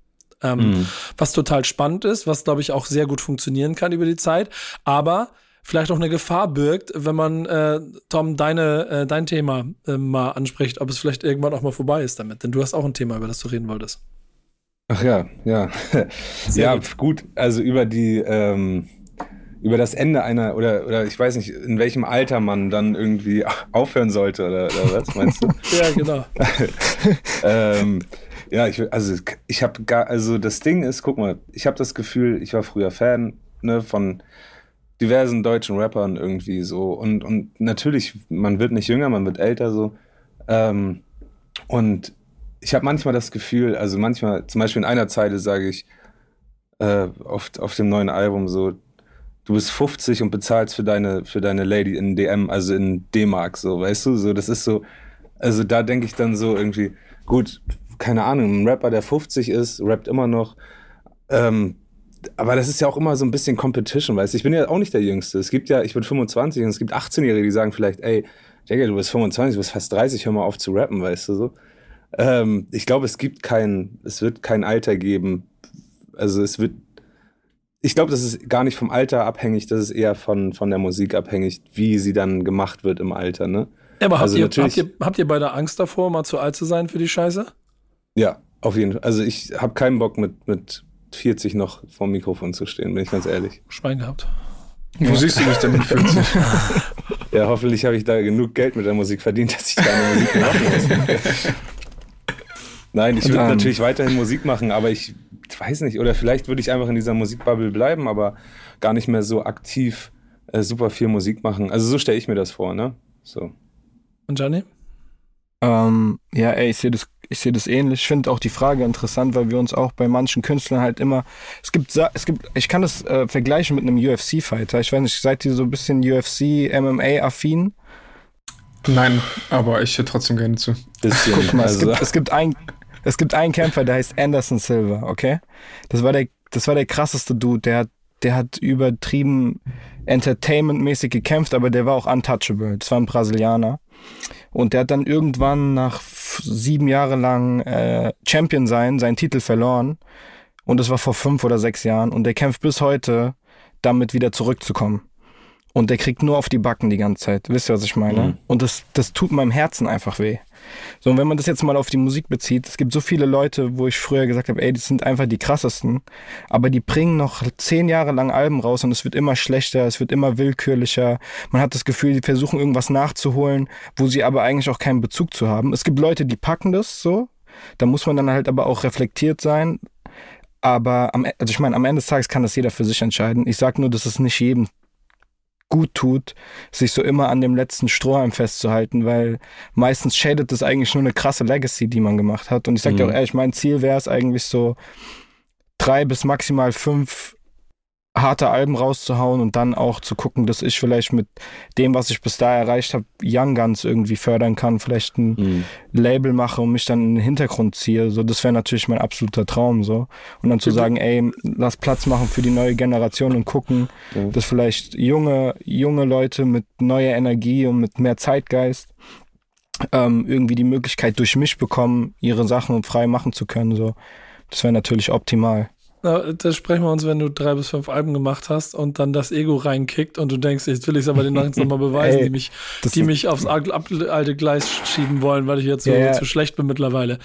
[SPEAKER 3] Ähm, mhm. Was total spannend ist, was glaube ich auch sehr gut funktionieren kann über die Zeit, aber vielleicht auch eine Gefahr birgt, wenn man äh, Tom deine äh, dein Thema äh, mal anspricht, ob es vielleicht irgendwann auch mal vorbei ist damit, denn du hast auch ein Thema, über das du reden wolltest.
[SPEAKER 6] Ach ja, ja, [LAUGHS] ja gut. gut. Also über die ähm, über das Ende einer oder oder ich weiß nicht in welchem Alter man dann irgendwie [LAUGHS] aufhören sollte oder, oder was meinst du? [LAUGHS]
[SPEAKER 3] ja genau.
[SPEAKER 6] ähm, ja, ich also ich habe gar also das Ding ist, guck mal, ich habe das Gefühl, ich war früher Fan ne, von diversen deutschen Rappern irgendwie so. Und und natürlich, man wird nicht jünger, man wird älter so. Ähm, und ich habe manchmal das Gefühl, also manchmal, zum Beispiel in einer Zeile sage ich äh, auf, auf dem neuen Album so, du bist 50 und bezahlst für deine, für deine Lady in DM, also in D-Mark, so, weißt du, so, das ist so, also da denke ich dann so irgendwie, gut, keine Ahnung, ein Rapper, der 50 ist, rappt immer noch. Ähm, aber das ist ja auch immer so ein bisschen Competition, weißt du? Ich bin ja auch nicht der Jüngste. Es gibt ja, ich bin 25 und es gibt 18-Jährige, die sagen vielleicht, ey, Digga, du bist 25, du bist fast 30, hör mal auf zu rappen, weißt du so. Ähm, ich glaube, es gibt kein, es wird kein Alter geben. Also es wird, ich glaube, das ist gar nicht vom Alter abhängig, das ist eher von, von der Musik abhängig, wie sie dann gemacht wird im Alter, ne?
[SPEAKER 3] Ja, aber also habt, ihr, habt, ihr, habt ihr beide Angst davor, mal zu alt zu sein für die Scheiße?
[SPEAKER 6] Ja, auf jeden Fall. Also ich habe keinen Bock mit, mit 40 noch vorm Mikrofon zu stehen, bin ich ganz ehrlich.
[SPEAKER 3] Schwein gehabt.
[SPEAKER 4] Wo ja. siehst du dich denn mit 40? [LAUGHS]
[SPEAKER 6] ja, hoffentlich habe ich da genug Geld mit der Musik verdient, dass ich keine Musik mehr machen muss. [LAUGHS] Nein, ich würde natürlich weiterhin Musik machen, aber ich weiß nicht, oder vielleicht würde ich einfach in dieser Musikbubble bleiben, aber gar nicht mehr so aktiv äh, super viel Musik machen. Also so stelle ich mir das vor, ne? So.
[SPEAKER 3] Und Johnny?
[SPEAKER 5] Ähm, ja, ey, ich sehe das, ich sehe das ähnlich. Ich finde auch die Frage interessant, weil wir uns auch bei manchen Künstlern halt immer, es gibt, es gibt, ich kann das äh, vergleichen mit einem UFC-Fighter. Ich weiß nicht, seid ihr so ein bisschen UFC, MMA-affin?
[SPEAKER 4] Nein, aber ich höre trotzdem gerne zu.
[SPEAKER 5] Bisschen, Guck mal, also. es, gibt, es gibt ein, es gibt einen Kämpfer, der heißt Anderson Silva, okay? Das war der, das war der krasseste Dude, der hat, der hat übertrieben Entertainment-mäßig gekämpft, aber der war auch untouchable. Das war ein Brasilianer. Und der hat dann irgendwann nach sieben Jahre lang äh, Champion sein, seinen Titel verloren. Und das war vor fünf oder sechs Jahren. Und der kämpft bis heute, damit wieder zurückzukommen. Und der kriegt nur auf die Backen die ganze Zeit. Wisst ihr, was ich meine? Mhm. Und das, das tut meinem Herzen einfach weh. So, und wenn man das jetzt mal auf die Musik bezieht, es gibt so viele Leute, wo ich früher gesagt habe, ey, die sind einfach die krassesten, aber die bringen noch zehn Jahre lang Alben raus und es wird immer schlechter, es wird immer willkürlicher. Man hat das Gefühl, die versuchen irgendwas nachzuholen, wo sie aber eigentlich auch keinen Bezug zu haben. Es gibt Leute, die packen das so, da muss man dann halt aber auch reflektiert sein. Aber am, also ich meine, am Ende des Tages kann das jeder für sich entscheiden. Ich sage nur, dass es nicht jedem gut tut, sich so immer an dem letzten Strohhalm festzuhalten, weil meistens schädet das eigentlich nur eine krasse Legacy, die man gemacht hat. Und ich sage mhm. dir auch ehrlich, mein Ziel wäre es eigentlich so, drei bis maximal fünf harte Alben rauszuhauen und dann auch zu gucken, dass ich vielleicht mit dem, was ich bis da erreicht habe, Young Guns irgendwie fördern kann, vielleicht ein mhm. Label mache und mich dann in den Hintergrund ziehe. So, das wäre natürlich mein absoluter Traum. So. Und dann zu sagen, ey, lass Platz machen für die neue Generation und gucken, ja. dass vielleicht junge, junge Leute mit neuer Energie und mit mehr Zeitgeist ähm, irgendwie die Möglichkeit durch mich bekommen, ihre Sachen frei machen zu können. So. Das wäre natürlich optimal.
[SPEAKER 3] Na, das sprechen wir uns, wenn du drei bis fünf Alben gemacht hast und dann das Ego reinkickt und du denkst, jetzt will ich es aber den Nachts nochmal beweisen, [LAUGHS] Ey, die mich, die mich aufs alte Gleis schieben wollen, weil ich jetzt so, ja. so schlecht bin mittlerweile.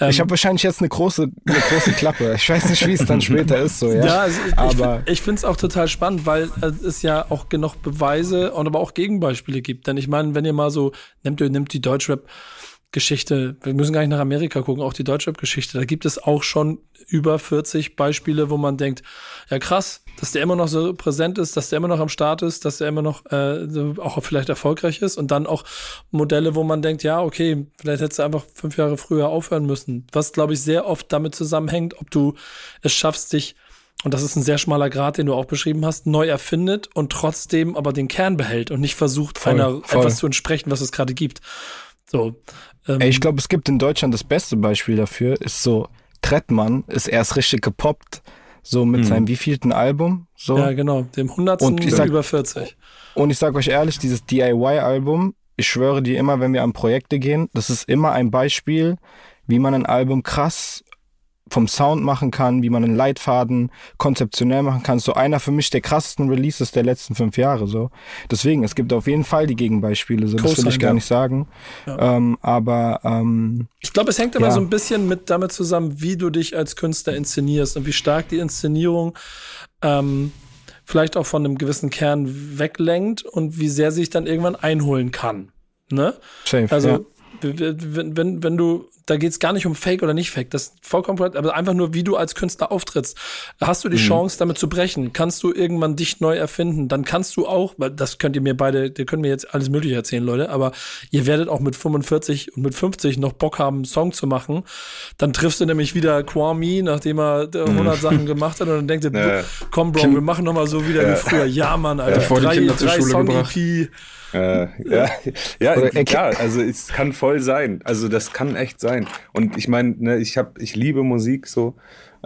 [SPEAKER 5] Ähm, ich habe wahrscheinlich jetzt eine große, eine große Klappe. Ich weiß nicht, wie es dann später ist. So, ja, ja also
[SPEAKER 3] ich, aber ich, ich finde es auch total spannend, weil es ja auch genug Beweise und aber auch Gegenbeispiele gibt. Denn ich meine, wenn ihr mal so, nehmt, nehmt die Deutschrap- Geschichte, wir müssen gar nicht nach Amerika gucken, auch die Deutschrap-Geschichte, da gibt es auch schon über 40 Beispiele, wo man denkt, ja krass, dass der immer noch so präsent ist, dass der immer noch am Start ist, dass der immer noch äh, auch vielleicht erfolgreich ist und dann auch Modelle, wo man denkt, ja, okay, vielleicht hättest du einfach fünf Jahre früher aufhören müssen. Was, glaube ich, sehr oft damit zusammenhängt, ob du es schaffst, dich und das ist ein sehr schmaler Grad, den du auch beschrieben hast, neu erfindet und trotzdem aber den Kern behält und nicht versucht, voll, einer voll. etwas zu entsprechen, was es gerade gibt. So,
[SPEAKER 5] ähm, Ey, ich glaube, es gibt in Deutschland das beste Beispiel dafür, ist so, Trettmann ist erst richtig gepoppt, so mit mhm. seinem wievielten Album. So.
[SPEAKER 3] Ja, genau, dem hundertsten und ich sag, über 40.
[SPEAKER 5] Und ich sag euch ehrlich, dieses DIY-Album, ich schwöre dir immer, wenn wir an Projekte gehen, das ist immer ein Beispiel, wie man ein Album krass vom Sound machen kann, wie man einen Leitfaden konzeptionell machen kann. So einer für mich der krassesten Releases der letzten fünf Jahre. So. Deswegen, es gibt auf jeden Fall die Gegenbeispiele. So. Das will ich gar ja. nicht sagen. Ja. Ähm, aber ähm,
[SPEAKER 3] ich glaube, es hängt immer ja. so ein bisschen mit damit zusammen, wie du dich als Künstler inszenierst und wie stark die Inszenierung ähm, vielleicht auch von einem gewissen Kern weglenkt und wie sehr sich dann irgendwann einholen kann. Ne? Safe, also wenn, wenn, wenn du, da geht es gar nicht um Fake oder nicht Fake, das ist vollkommen korrekt, aber einfach nur, wie du als Künstler auftrittst. Hast du die mhm. Chance, damit zu brechen? Kannst du irgendwann dich neu erfinden? Dann kannst du auch, weil das könnt ihr mir beide, ihr könnt mir jetzt alles Mögliche erzählen, Leute, aber ihr werdet auch mit 45 und mit 50 noch Bock haben, einen Song zu machen. Dann triffst du nämlich wieder Kwame, nachdem er 100 mhm. Sachen gemacht hat und dann denkt ihr, ja. komm Bro, wir machen nochmal so wieder ja. wie früher. Ja, Mann, Alter, ja, drei, drei Song-EP.
[SPEAKER 6] Äh, [LAUGHS] ja, ja klar, also es kann voll sein. Also das kann echt sein. Und ich meine, ne, ich habe, ich liebe Musik so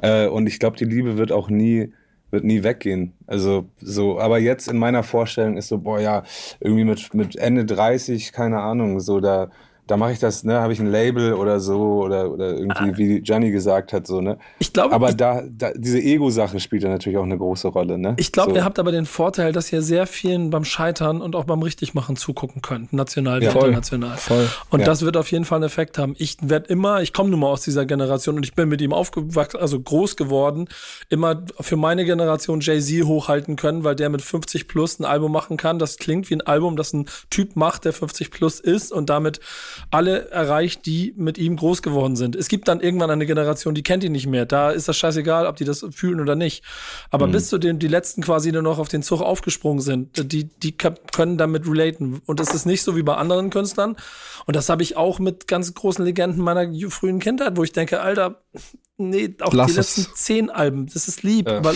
[SPEAKER 6] äh, und ich glaube, die Liebe wird auch nie wird nie weggehen. Also so, aber jetzt in meiner Vorstellung ist so, boah ja, irgendwie mit, mit Ende 30, keine Ahnung, so da da mache ich das, ne, habe ich ein Label oder so oder, oder irgendwie, ah. wie Gianni gesagt hat, so, ne?
[SPEAKER 3] Ich glaube.
[SPEAKER 6] Aber ich, da, da, diese Ego-Sache spielt ja natürlich auch eine große Rolle, ne?
[SPEAKER 3] Ich glaube, so. ihr habt aber den Vorteil, dass ihr sehr vielen beim Scheitern und auch beim Richtigmachen zugucken könnt, national wie ja, international. Voll. Und ja. das wird auf jeden Fall einen Effekt haben. Ich werde immer, ich komme nun mal aus dieser Generation und ich bin mit ihm aufgewachsen, also groß geworden, immer für meine Generation Jay-Z hochhalten können, weil der mit 50 plus ein Album machen kann. Das klingt wie ein Album, das ein Typ macht, der 50 plus ist und damit alle erreicht, die mit ihm groß geworden sind. Es gibt dann irgendwann eine Generation, die kennt ihn nicht mehr. Da ist das scheißegal, ob die das fühlen oder nicht. Aber mhm. bis zu dem die letzten quasi nur noch auf den Zug aufgesprungen sind, die, die können damit relaten. Und es ist nicht so wie bei anderen Künstlern. Und das habe ich auch mit ganz großen Legenden meiner frühen Kindheit, wo ich denke, Alter, nee, auch lass die letzten zehn Alben, das ist lieb, ja. aber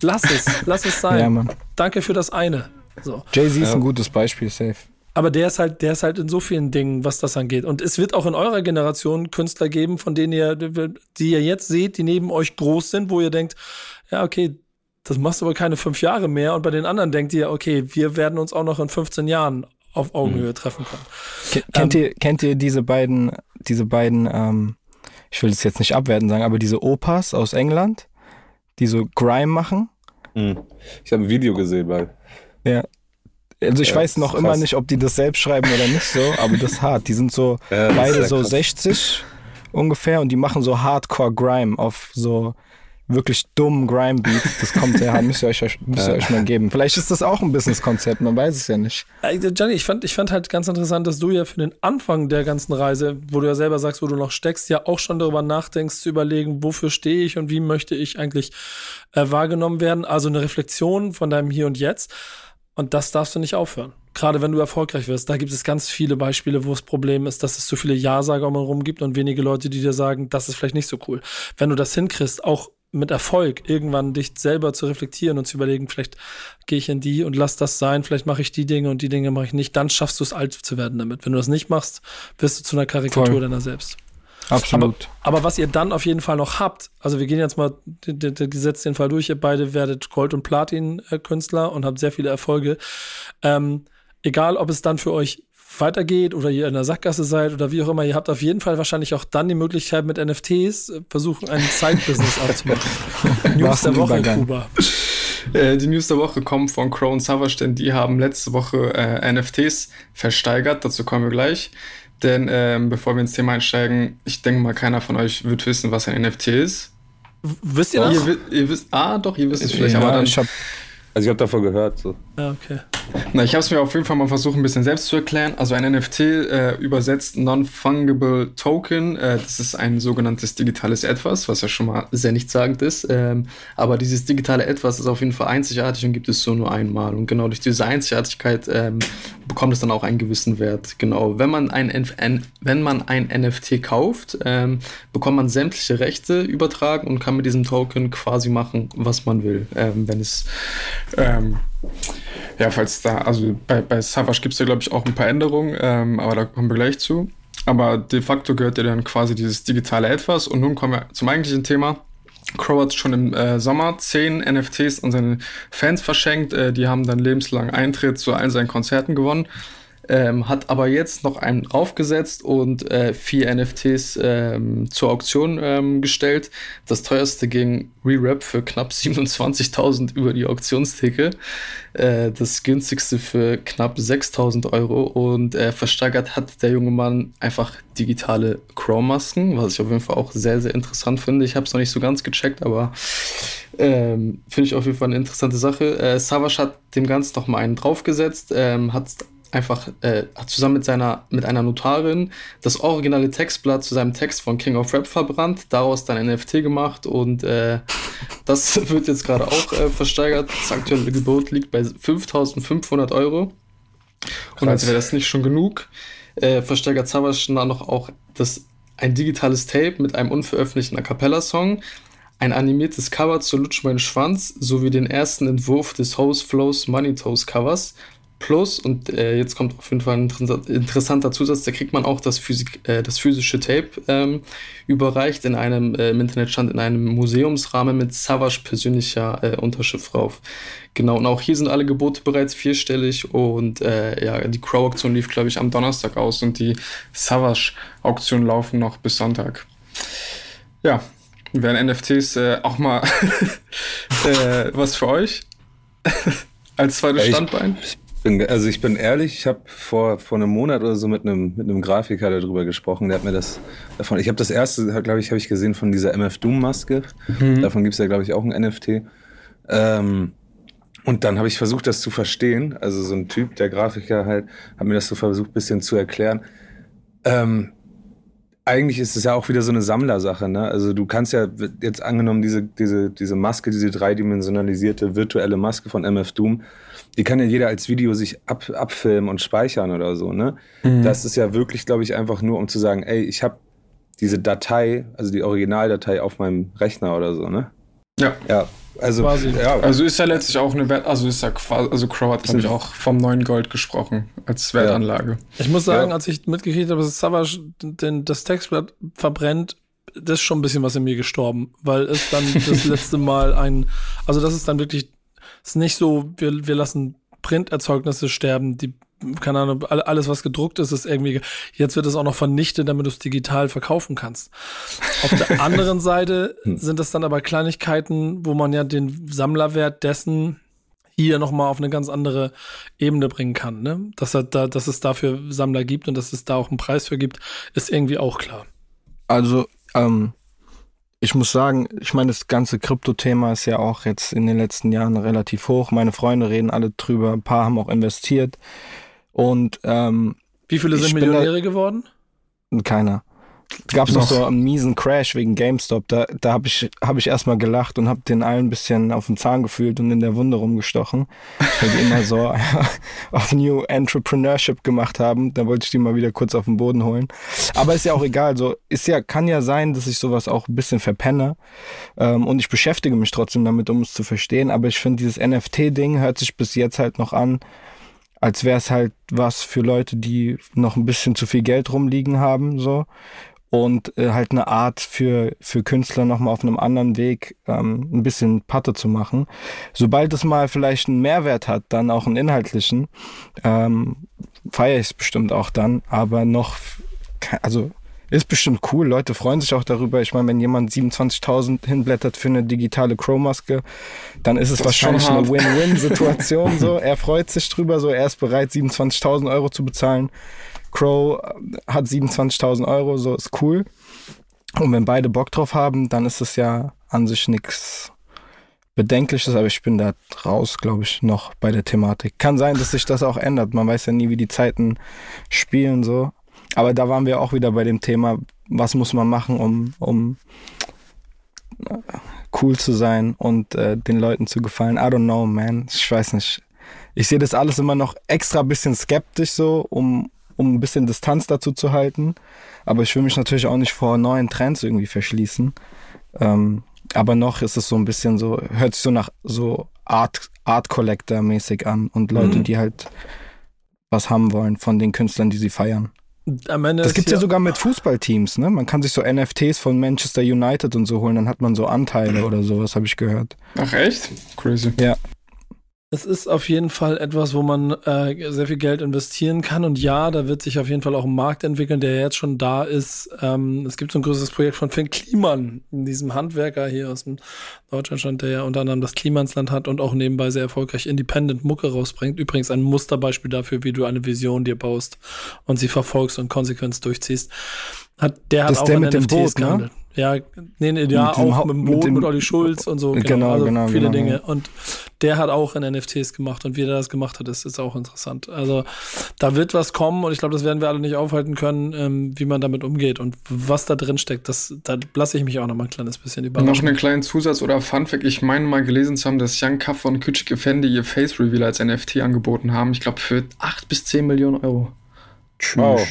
[SPEAKER 3] lass es, lass es sein. Ja, Danke für das eine. So.
[SPEAKER 5] Jay-Z ist ja. ein gutes Beispiel, safe.
[SPEAKER 3] Aber der ist halt, der ist halt in so vielen Dingen, was das angeht. Und es wird auch in eurer Generation Künstler geben, von denen ihr, die ihr jetzt seht, die neben euch groß sind, wo ihr denkt, ja, okay, das machst du aber keine fünf Jahre mehr. Und bei den anderen denkt ihr, okay, wir werden uns auch noch in 15 Jahren auf Augenhöhe mhm. treffen können.
[SPEAKER 5] Kennt, ähm, ihr, kennt ihr diese beiden, diese beiden, ähm, ich will es jetzt nicht abwerten sagen, aber diese Opas aus England, die so Grime machen?
[SPEAKER 6] Mhm. Ich habe ein Video gesehen, weil.
[SPEAKER 5] Ja, also ich ja, weiß noch immer nicht, ob die das selbst schreiben oder nicht so, aber das ist hart. Die sind so [LAUGHS] ja, beide so krass. 60 ungefähr und die machen so Hardcore Grime auf so wirklich dummen Grime Beat. Das kommt sehr hart, müsst ihr euch, müsst ihr euch mal geben. Vielleicht ist das auch ein Business-Konzept, man weiß es ja nicht.
[SPEAKER 3] Johnny, ich fand, ich fand halt ganz interessant, dass du ja für den Anfang der ganzen Reise, wo du ja selber sagst, wo du noch steckst, ja auch schon darüber nachdenkst, zu überlegen, wofür stehe ich und wie möchte ich eigentlich äh, wahrgenommen werden. Also eine Reflexion von deinem Hier und Jetzt. Und das darfst du nicht aufhören. Gerade wenn du erfolgreich wirst, da gibt es ganz viele Beispiele, wo das Problem ist, dass es zu viele Ja-Sager um herum gibt und wenige Leute, die dir sagen, das ist vielleicht nicht so cool. Wenn du das hinkriegst, auch mit Erfolg irgendwann dich selber zu reflektieren und zu überlegen, vielleicht gehe ich in die und lass das sein, vielleicht mache ich die Dinge und die Dinge mache ich nicht, dann schaffst du es alt zu werden damit. Wenn du das nicht machst, wirst du zu einer Karikatur Voll. deiner selbst.
[SPEAKER 5] Absolut.
[SPEAKER 3] Aber, aber, was ihr dann auf jeden Fall noch habt, also wir gehen jetzt mal den, den Gesetz den Fall durch, ihr beide werdet Gold- und Platin-Künstler und habt sehr viele Erfolge. Ähm, egal, ob es dann für euch weitergeht oder ihr in der Sackgasse seid oder wie auch immer, ihr habt auf jeden Fall wahrscheinlich auch dann die Möglichkeit mit NFTs äh, versuchen, ein Side-Business [LAUGHS] aufzumachen.
[SPEAKER 4] News der Woche, Kuba. Äh, die News der Woche kommen von Crow und Savage, denn die haben letzte Woche äh, NFTs versteigert. Dazu kommen wir gleich. Denn ähm, bevor wir ins Thema einsteigen, ich denke mal, keiner von euch wird wissen, was ein NFT ist.
[SPEAKER 3] W wisst ihr das?
[SPEAKER 4] Ihr, ihr, wisst, ah, doch, ihr wisst es vielleicht, ja, aber dann.
[SPEAKER 6] Ich hab, also ich habe davon gehört. So.
[SPEAKER 3] Ja, okay.
[SPEAKER 4] Na, ich habe es mir auf jeden Fall mal versucht, ein bisschen selbst zu erklären. Also ein NFT äh, übersetzt Non-Fungible Token. Äh, das ist ein sogenanntes digitales Etwas, was ja schon mal sehr nichtssagend ist. Ähm, aber dieses digitale Etwas ist auf jeden Fall einzigartig und gibt es so nur einmal. Und genau durch diese Einzigartigkeit ähm, bekommt es dann auch einen gewissen Wert. Genau. Wenn man ein, ein wenn man ein NFT kauft, ähm, bekommt man sämtliche Rechte übertragen und kann mit diesem Token quasi machen, was man will. Ähm, wenn es ähm, ja, falls da, also bei, bei Savage gibt es ja, glaube ich, auch ein paar Änderungen, ähm, aber da kommen wir gleich zu. Aber de facto gehört ja dann quasi dieses digitale Etwas. Und nun kommen wir zum eigentlichen Thema. Crow hat schon im äh, Sommer zehn NFTs an seine Fans verschenkt. Äh, die haben dann lebenslang Eintritt zu allen seinen Konzerten gewonnen ähm, hat aber jetzt noch einen draufgesetzt und äh, vier NFTs ähm, zur Auktion ähm, gestellt. Das teuerste ging Re-Rap für knapp [LAUGHS] 27.000 über die Auktionstheke. Äh, das günstigste für knapp 6.000 Euro und äh, versteigert hat der junge Mann einfach digitale Crow-Masken, was ich auf jeden Fall auch sehr, sehr interessant finde. Ich habe es noch nicht so ganz gecheckt, aber ähm, finde ich auf jeden Fall eine interessante Sache. Äh, Savage hat dem Ganzen noch mal einen draufgesetzt, ähm, hat einfach äh, zusammen mit seiner mit einer Notarin das originale Textblatt zu seinem Text von King of Rap verbrannt, daraus dann NFT gemacht und äh, [LAUGHS] das wird jetzt gerade auch äh, versteigert. Das aktuelle Gebot liegt bei 5.500 Euro. Und als wäre das nicht schon genug, äh, versteigert Savage dann noch auch das ein digitales Tape mit einem unveröffentlichten A cappella Song, ein animiertes Cover zu Lutsch mein Schwanz sowie den ersten Entwurf des Hose Flows Money Toes Covers Plus, und äh, jetzt kommt auf jeden Fall ein interessanter Zusatz, da kriegt man auch das, Physik, äh, das physische Tape ähm, überreicht in einem, äh, im Internet stand in einem Museumsrahmen mit Savage persönlicher äh, Unterschrift drauf. Genau, und auch hier sind alle Gebote bereits vierstellig und äh, ja, die Crow-Auktion lief, glaube ich, am Donnerstag aus und die Savage-Auktionen laufen noch bis Sonntag. Ja, wären NFTs äh, auch mal [LAUGHS] was für euch? [LAUGHS] Als zweites Standbein?
[SPEAKER 6] Ich, bin, also ich bin ehrlich, ich habe vor, vor einem Monat oder so mit einem, mit einem Grafiker darüber gesprochen, der hat mir das davon, ich habe das erste, glaube ich, habe ich gesehen von dieser MF Doom Maske, mhm. davon gibt es ja, glaube ich, auch ein NFT. Ähm, und dann habe ich versucht, das zu verstehen, also so ein Typ, der Grafiker halt, hat mir das so versucht, bisschen zu erklären. Ähm, eigentlich ist es ja auch wieder so eine Sammlersache, ne? Also du kannst ja jetzt angenommen diese, diese, diese Maske, diese dreidimensionalisierte virtuelle Maske von MF Doom, die kann ja jeder als Video sich ab, abfilmen und speichern oder so, ne? Mhm. Das ist ja wirklich, glaube ich, einfach nur, um zu sagen, ey, ich habe diese Datei, also die Originaldatei auf meinem Rechner oder so, ne?
[SPEAKER 4] Ja.
[SPEAKER 6] Ja. Also,
[SPEAKER 4] quasi. ja. also ist ja letztlich auch eine Wert, also ist ja quasi, also Crow hat, glaube ich, auch vom neuen Gold gesprochen als Wertanlage.
[SPEAKER 3] Ich muss sagen, ja. als ich mitgekriegt habe, dass Savage den, das Textblatt verbrennt, das ist schon ein bisschen was in mir gestorben, weil es dann das [LAUGHS] letzte Mal ein, also das ist dann wirklich ist nicht so, wir, wir lassen Printerzeugnisse sterben, die, keine Ahnung, alles, was gedruckt ist, ist irgendwie, jetzt wird es auch noch vernichtet, damit du es digital verkaufen kannst. Auf der [LAUGHS] anderen Seite hm. sind es dann aber Kleinigkeiten, wo man ja den Sammlerwert dessen hier nochmal auf eine ganz andere Ebene bringen kann. Ne? Dass, er da, dass es dafür Sammler gibt und dass es da auch einen Preis für gibt, ist irgendwie auch klar.
[SPEAKER 5] Also, ähm, ich muss sagen, ich meine, das ganze Krypto-Thema ist ja auch jetzt in den letzten Jahren relativ hoch. Meine Freunde reden alle drüber, ein paar haben auch investiert. Und ähm,
[SPEAKER 3] wie viele sind Millionäre geworden?
[SPEAKER 5] Keiner. Gab es noch so einen miesen Crash wegen GameStop. Da, da habe ich, hab ich erstmal gelacht und habe den allen ein bisschen auf den Zahn gefühlt und in der Wunde rumgestochen. Weil die immer so [LAUGHS] auf New Entrepreneurship gemacht haben. Da wollte ich die mal wieder kurz auf den Boden holen. Aber ist ja auch egal. So, ist ja, kann ja sein, dass ich sowas auch ein bisschen verpenne. Ähm, und ich beschäftige mich trotzdem damit, um es zu verstehen. Aber ich finde, dieses NFT-Ding hört sich bis jetzt halt noch an, als wäre es halt was für Leute, die noch ein bisschen zu viel Geld rumliegen haben, so und äh, halt eine Art für, für Künstler nochmal auf einem anderen Weg ähm, ein bisschen Patte zu machen. Sobald es mal vielleicht einen Mehrwert hat, dann auch einen inhaltlichen, ähm, feiere ich es bestimmt auch dann, aber noch, also ist bestimmt cool. Leute freuen sich auch darüber. Ich meine, wenn jemand 27.000 hinblättert für eine digitale Crow-Maske, dann ist es das wahrscheinlich eine Win-Win-Situation. so, [LAUGHS] er freut sich drüber, so er ist bereit, 27.000 Euro zu bezahlen Crow hat 27.000 Euro, so ist cool. Und wenn beide Bock drauf haben, dann ist es ja an sich nichts Bedenkliches, aber ich bin da raus, glaube ich, noch bei der Thematik. Kann sein, dass sich das auch ändert. Man weiß ja nie, wie die Zeiten spielen, so. Aber da waren wir auch wieder bei dem Thema, was muss man machen, um, um äh, cool zu sein und äh, den Leuten zu gefallen. I don't know, man. Ich weiß nicht. Ich sehe das alles immer noch extra bisschen skeptisch so, um, um ein bisschen Distanz dazu zu halten. Aber ich will mich natürlich auch nicht vor neuen Trends irgendwie verschließen. Ähm, aber noch ist es so ein bisschen so, hört sich so nach so Art, Art Collector mäßig an und Leute, mhm. die halt was haben wollen von den Künstlern, die sie feiern. Am Ende das gibt ja sogar mit Fußballteams, ne? Man kann sich so NFTs von Manchester United und so holen, dann hat man so Anteile oder sowas, habe ich gehört.
[SPEAKER 4] Ach echt? Crazy.
[SPEAKER 5] Ja.
[SPEAKER 3] Es ist auf jeden Fall etwas, wo man äh, sehr viel Geld investieren kann. Und ja, da wird sich auf jeden Fall auch ein Markt entwickeln, der jetzt schon da ist. Ähm, es gibt so ein größeres Projekt von Finn Kliman, diesem Handwerker hier aus dem Deutschland, der ja unter anderem das Klimansland hat und auch nebenbei sehr erfolgreich Independent Mucke rausbringt. Übrigens ein Musterbeispiel dafür, wie du eine Vision dir baust und sie verfolgst und konsequent durchziehst. Hat, der
[SPEAKER 5] das
[SPEAKER 3] hat auch
[SPEAKER 5] der mit NFTs dem Boot, ne?
[SPEAKER 3] Ne? Ja, nee, nee, ja, mit auch mit dem Boot, mit, mit Olli Schulz und so.
[SPEAKER 5] Genau, genau, also genau
[SPEAKER 3] viele
[SPEAKER 5] genau,
[SPEAKER 3] Dinge. Und der hat auch in NFTs gemacht und wie der das gemacht hat, ist, ist auch interessant. Also da wird was kommen und ich glaube, das werden wir alle nicht aufhalten können, ähm, wie man damit umgeht und was da drin steckt. Das, da lasse ich mich auch noch mal ein kleines bisschen überraschen.
[SPEAKER 4] Noch einen kleinen Zusatz oder Funfact. Ich meine mal gelesen zu haben, dass Young Kaffer und Küçük Effendi ihr Face Reveal als NFT angeboten haben. Ich glaube für 8 bis 10 Millionen Euro.
[SPEAKER 6] Tschüss. Wow.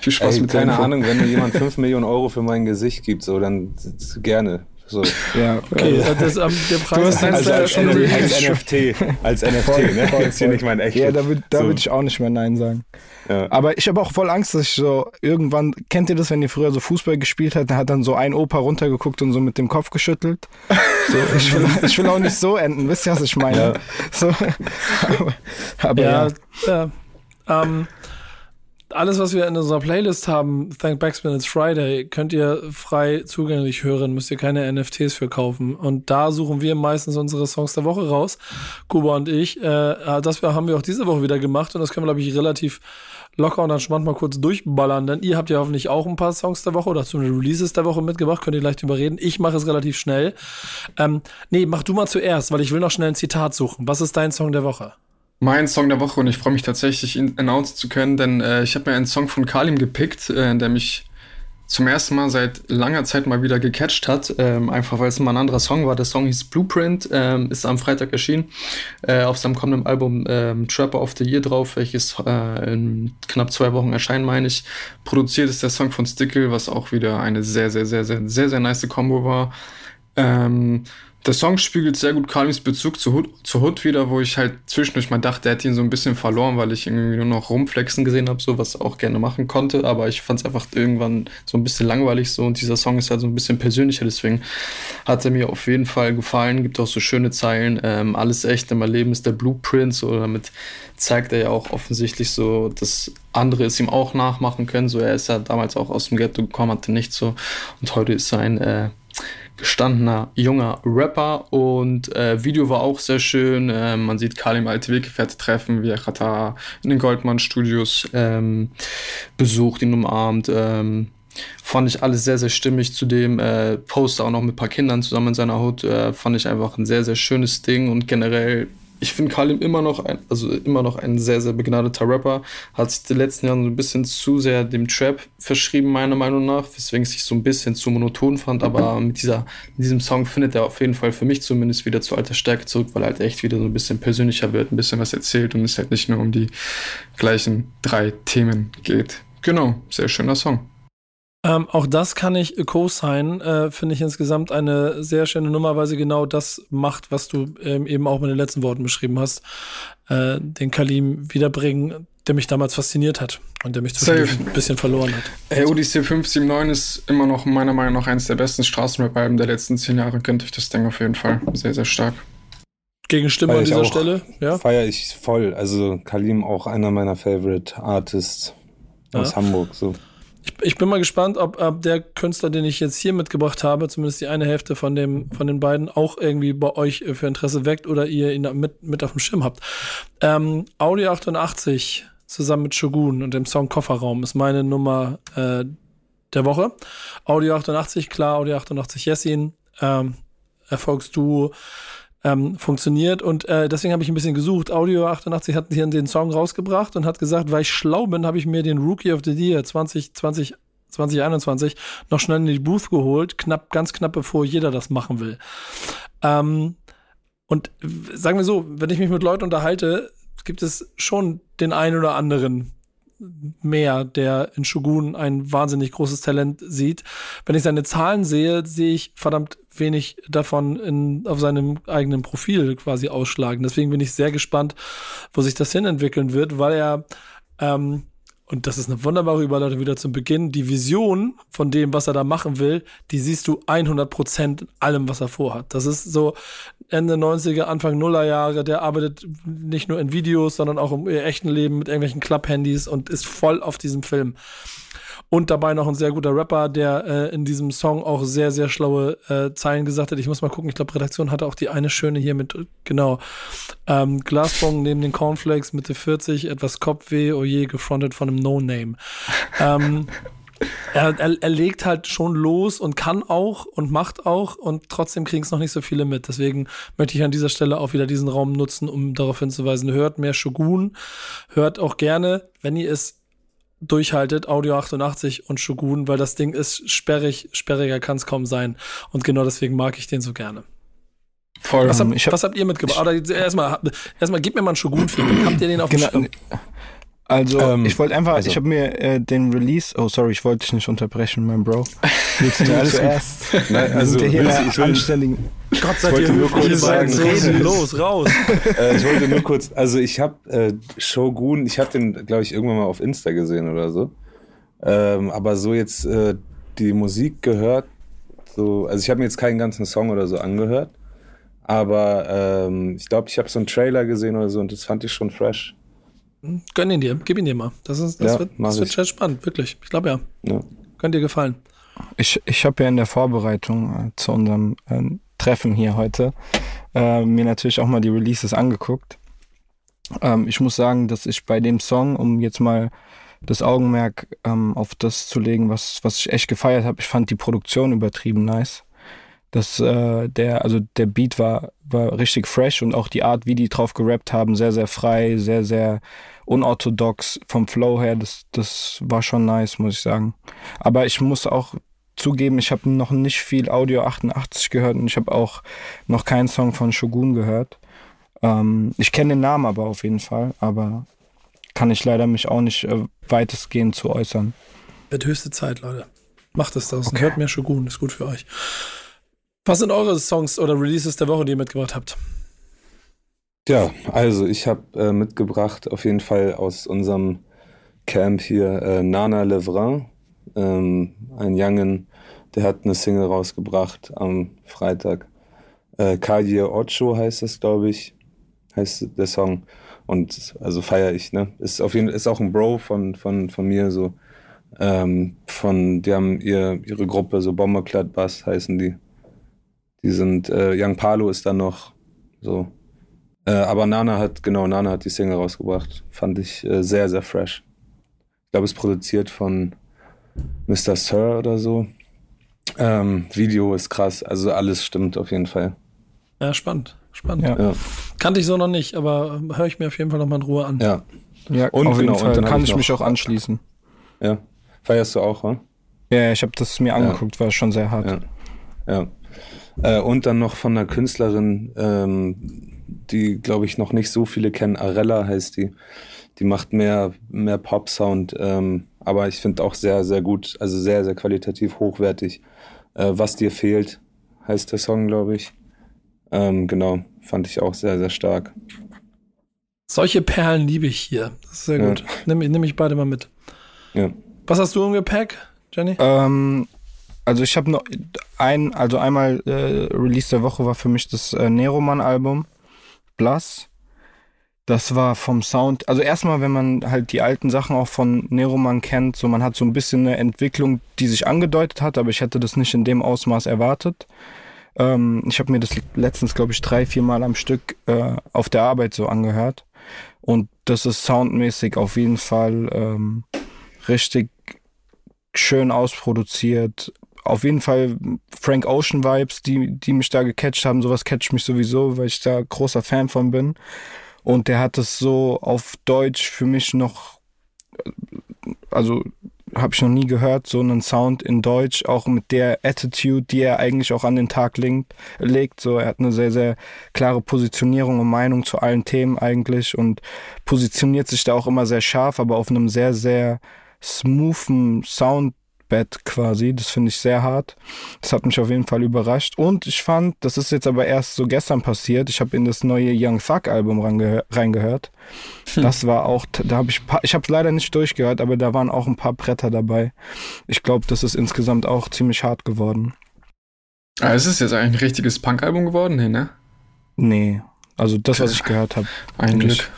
[SPEAKER 6] Viel Spaß Ey, mit Keine Ahnung, wenn mir jemand 5 Millionen Euro für mein Gesicht gibt, so, dann gerne. So.
[SPEAKER 3] Ja, okay. Ja, das, um, der Preis
[SPEAKER 6] du hast also als, als, als, NFT. Als NFT, voll, ne? Voll, Jetzt hier nicht mein echt.
[SPEAKER 5] Ja, da würde so. würd ich auch nicht mehr Nein sagen. Ja. Aber ich habe auch voll Angst, dass ich so irgendwann, kennt ihr das, wenn ihr früher so Fußball gespielt habt, da hat dann so ein Opa runtergeguckt und so mit dem Kopf geschüttelt. So, ich, will, [LAUGHS] ich will auch nicht so enden, wisst ihr, was ich meine? Ja. So, [LAUGHS]
[SPEAKER 3] aber, aber ja. ja. Ähm, alles, was wir in unserer Playlist haben, Thank Backspin It's Friday, könnt ihr frei zugänglich hören, müsst ihr keine NFTs für kaufen. Und da suchen wir meistens unsere Songs der Woche raus, Kuba und ich. Äh, das haben wir auch diese Woche wieder gemacht und das können wir, glaube ich, relativ locker und entspannt mal kurz durchballern, denn ihr habt ja hoffentlich auch ein paar Songs der Woche oder zumindest Releases der Woche mitgebracht, könnt ihr leicht überreden. Ich mache es relativ schnell. Ähm, nee, mach du mal zuerst, weil ich will noch schnell ein Zitat suchen. Was ist dein Song der Woche?
[SPEAKER 4] Mein Song der Woche und ich freue mich tatsächlich, ihn announcen zu können, denn äh, ich habe mir einen Song von Kalim gepickt, äh, der mich zum ersten Mal seit langer Zeit mal wieder gecatcht hat, ähm, einfach weil es mal ein anderer Song war. Der Song hieß Blueprint, ähm, ist am Freitag erschienen, äh, auf seinem kommenden Album ähm, Trapper of the Year drauf, welches äh, in knapp zwei Wochen erscheint, meine ich. Produziert ist der Song von Stickle, was auch wieder eine sehr, sehr, sehr, sehr, sehr, sehr nice Combo war. Ähm, der Song spiegelt sehr gut Kalims Bezug zu Hood, zu Hood wieder, wo ich halt zwischendurch mal dachte, er hätte ihn so ein bisschen verloren, weil ich irgendwie nur noch rumflexen gesehen habe, so was er auch gerne machen konnte. Aber ich fand es einfach irgendwann so ein bisschen langweilig so und dieser Song ist halt so ein bisschen persönlicher, deswegen hat er mir auf jeden Fall gefallen. Gibt auch so schöne Zeilen. Ähm, alles echt in meinem Leben ist der Blueprint, so damit zeigt er ja auch offensichtlich so, dass andere es ihm auch nachmachen können. So, er ist ja damals auch aus dem Ghetto gekommen, hatte nichts so und heute ist sein äh, gestandener junger Rapper und äh, Video war auch sehr schön. Äh, man sieht Kalim alte Weggefährte treffen, wie er Katar in den Goldman Studios ähm, besucht, ihn umarmt. Ähm, fand ich alles sehr, sehr stimmig. Zudem äh, Poster auch noch mit ein paar Kindern zusammen in seiner Hut. Äh, fand ich einfach ein sehr, sehr schönes Ding und generell ich finde Kalim immer noch ein, also immer noch ein sehr, sehr begnadeter Rapper. Hat sich die letzten Jahre so ein bisschen zu sehr dem Trap verschrieben, meiner Meinung nach, weswegen es sich so ein bisschen zu monoton fand. Aber mit, dieser, mit diesem Song findet er auf jeden Fall für mich zumindest wieder zu alter Stärke zurück, weil er halt echt wieder so ein bisschen persönlicher wird, ein bisschen was erzählt und es halt nicht nur um die gleichen drei Themen geht. Genau, sehr schöner Song.
[SPEAKER 3] Ähm, auch das kann ich co-signen, äh, finde ich insgesamt eine sehr schöne Nummer, weil sie genau das macht, was du ähm, eben auch mit den letzten Worten beschrieben hast. Äh, den Kalim wiederbringen, der mich damals fasziniert hat und der mich zwischendurch ein bisschen verloren hat.
[SPEAKER 4] Hey, Odyssey 579 ist immer noch meiner Meinung nach eines der besten Straßenrap-Alben der letzten zehn Jahre. Kennt euch das Ding auf jeden Fall. Sehr, sehr stark.
[SPEAKER 3] Gegen Stimme an dieser auch, Stelle, ja?
[SPEAKER 6] Feier ich voll. Also Kalim auch einer meiner Favorite Artists aus ja. Hamburg. So.
[SPEAKER 3] Ich, ich, bin mal gespannt, ob, ob, der Künstler, den ich jetzt hier mitgebracht habe, zumindest die eine Hälfte von, dem, von den beiden, auch irgendwie bei euch für Interesse weckt oder ihr ihn mit, mit auf dem Schirm habt. Ähm, Audi 88 zusammen mit Shogun und dem Song Kofferraum ist meine Nummer äh, der Woche. Audio 88, klar, Audio 88 Jessin, ähm, Erfolgsduo ähm, funktioniert. Und äh, deswegen habe ich ein bisschen gesucht. Audio 88 hat hier den Song rausgebracht und hat gesagt, weil ich schlau bin, habe ich mir den Rookie of the Year 2020 2021 noch schnell in die Booth geholt, knapp, ganz knapp bevor jeder das machen will. Ähm, und sagen wir so, wenn ich mich mit Leuten unterhalte, gibt es schon den einen oder anderen, mehr, der in Shogun ein wahnsinnig großes Talent sieht. Wenn ich seine Zahlen sehe, sehe ich verdammt wenig davon in, auf seinem eigenen Profil quasi ausschlagen. Deswegen bin ich sehr gespannt, wo sich das hin entwickeln wird, weil er ähm, und das ist eine wunderbare Überleitung wieder zum Beginn. Die Vision von dem, was er da machen will, die siehst du 100 Prozent in allem, was er vorhat. Das ist so Ende 90er, Anfang Nuller Jahre. Der arbeitet nicht nur in Videos, sondern auch im echten Leben mit irgendwelchen Club-Handys und ist voll auf diesem Film und dabei noch ein sehr guter Rapper, der äh, in diesem Song auch sehr, sehr schlaue äh, Zeilen gesagt hat. Ich muss mal gucken, ich glaube, Redaktion hatte auch die eine schöne hier mit, genau, ähm, Glasbong neben den Cornflakes, Mitte 40, etwas Kopfweh, oje, gefrontet von einem No-Name. ähm, [LAUGHS] er, er, er, legt halt schon los und kann auch und macht auch und trotzdem kriegen es noch nicht so viele mit. Deswegen möchte ich an dieser Stelle auch wieder diesen Raum nutzen, um darauf hinzuweisen, hört mehr Shogun, hört auch gerne, wenn ihr es durchhaltet, Audio 88 und Shogun, weil das Ding ist sperrig, sperriger kann es kaum sein. Und genau deswegen mag ich den so gerne. Voll. Was, hab, hab, was habt ihr mitgebracht? Erstmal, erstmal gib mir mal einen Shogun-Film. Habt ihr den auf dem genau, Schirm?
[SPEAKER 5] Also, ähm, ich wollte einfach, also. ich habe mir äh, den Release, oh sorry, ich wollte dich nicht unterbrechen, mein Bro. Willst du [LAUGHS] alles zuerst? [LAUGHS] Nein, also, wir hier ich, ich anständigen.
[SPEAKER 3] Gott sei Dank, nur kurz sagen, reden, [LAUGHS] los, raus.
[SPEAKER 6] äh, ich wollte nur kurz, also ich habe äh, Shogun, ich habe den, glaube ich, irgendwann mal auf Insta gesehen oder so. Ähm, aber so jetzt äh, die Musik gehört, so, also ich habe mir jetzt keinen ganzen Song oder so angehört. Aber ähm, ich glaube, ich habe so einen Trailer gesehen oder so und das fand ich schon fresh.
[SPEAKER 3] Gönn ihn dir, gib ihn dir mal. Das, ist, das ja, wird, das wird sehr spannend, wirklich. Ich glaube ja. ja. Könnte dir gefallen.
[SPEAKER 5] Ich, ich habe ja in der Vorbereitung äh, zu unserem äh, Treffen hier heute äh, mir natürlich auch mal die Releases angeguckt. Ähm, ich muss sagen, dass ich bei dem Song, um jetzt mal das Augenmerk ähm, auf das zu legen, was, was ich echt gefeiert habe, ich fand die Produktion übertrieben nice. Das, äh, der, also der Beat war, war richtig fresh und auch die Art, wie die drauf gerappt haben, sehr, sehr frei, sehr, sehr unorthodox vom Flow her. Das, das war schon nice, muss ich sagen. Aber ich muss auch zugeben, ich habe noch nicht viel Audio 88 gehört und ich habe auch noch keinen Song von Shogun gehört. Ähm, ich kenne den Namen aber auf jeden Fall, aber kann ich leider mich auch nicht äh, weitestgehend zu äußern.
[SPEAKER 3] Wird höchste Zeit, Leute. Macht es das. Okay. Hört mehr Shogun, ist gut für euch. Was sind eure Songs oder Releases der Woche, die ihr mitgebracht habt?
[SPEAKER 6] Ja, also ich habe äh, mitgebracht auf jeden Fall aus unserem Camp hier äh, Nana Levrin, ähm, ein Youngen, der hat eine Single rausgebracht am Freitag. Äh, Kaje Ocho heißt das, glaube ich, heißt der Song. Und also feiere ich, ne? Ist auf jeden ist auch ein Bro von, von, von mir, so. Ähm, von, die haben ihr, ihre Gruppe, so Bomberclad Bass heißen die. Die sind, äh, Young Palo ist dann noch so. Äh, aber Nana hat, genau, Nana hat die Single rausgebracht. Fand ich äh, sehr, sehr fresh. Ich glaube, es ist produziert von Mr. Sir oder so. Ähm, Video ist krass, also alles stimmt auf jeden Fall.
[SPEAKER 3] Ja, spannend. Spannend. Ja. Ja. Kannte ich so noch nicht, aber höre ich mir auf jeden Fall nochmal in Ruhe an.
[SPEAKER 5] Ja. Ja, und auf jeden genau, Fall kann ich, ich mich auch anschließen.
[SPEAKER 6] Ja. Feierst du auch, wa?
[SPEAKER 5] Ja, ich habe das mir angeguckt, war schon sehr hart.
[SPEAKER 6] Ja. ja. Äh, und dann noch von einer Künstlerin, ähm, die, glaube ich, noch nicht so viele kennen. Arella heißt die. Die macht mehr, mehr Pop-Sound, ähm, aber ich finde auch sehr, sehr gut, also sehr, sehr qualitativ hochwertig. Äh, Was dir fehlt, heißt der Song, glaube ich. Ähm, genau, fand ich auch sehr, sehr stark.
[SPEAKER 3] Solche Perlen liebe ich hier. Das ist sehr ja. gut. Nehme nehm ich beide mal mit. Ja. Was hast du im Gepäck, Jenny?
[SPEAKER 5] Ähm, also ich habe noch ein, also einmal äh, Release der Woche war für mich das äh, Neroman-Album. Blass. Das war vom Sound, also erstmal, wenn man halt die alten Sachen auch von Neroman kennt, so man hat so ein bisschen eine Entwicklung, die sich angedeutet hat, aber ich hätte das nicht in dem Ausmaß erwartet. Ähm, ich habe mir das letztens, glaube ich, drei, vier Mal am Stück äh, auf der Arbeit so angehört. Und das ist soundmäßig auf jeden Fall ähm, richtig schön ausproduziert. Auf jeden Fall Frank Ocean Vibes, die, die mich da gecatcht haben. Sowas catcht mich sowieso, weil ich da großer Fan von bin. Und der hat es so auf Deutsch für mich noch, also habe ich noch nie gehört, so einen Sound in Deutsch, auch mit der Attitude, die er eigentlich auch an den Tag legt. legt. So, er hat eine sehr, sehr klare Positionierung und Meinung zu allen Themen eigentlich und positioniert sich da auch immer sehr scharf, aber auf einem sehr, sehr smoothen Sound Bett quasi. Das finde ich sehr hart. Das hat mich auf jeden Fall überrascht. Und ich fand, das ist jetzt aber erst so gestern passiert. Ich habe in das neue Young Thug Album reingehört. Hm. Das war auch, da habe ich, ich habe es leider nicht durchgehört, aber da waren auch ein paar Bretter dabei. Ich glaube, das ist insgesamt auch ziemlich hart geworden.
[SPEAKER 4] Ah, ist es jetzt eigentlich ein richtiges Punk-Album geworden? Nee, ne?
[SPEAKER 5] Nee. Also das, was ich gehört habe. [LAUGHS]
[SPEAKER 4] Ein Glück.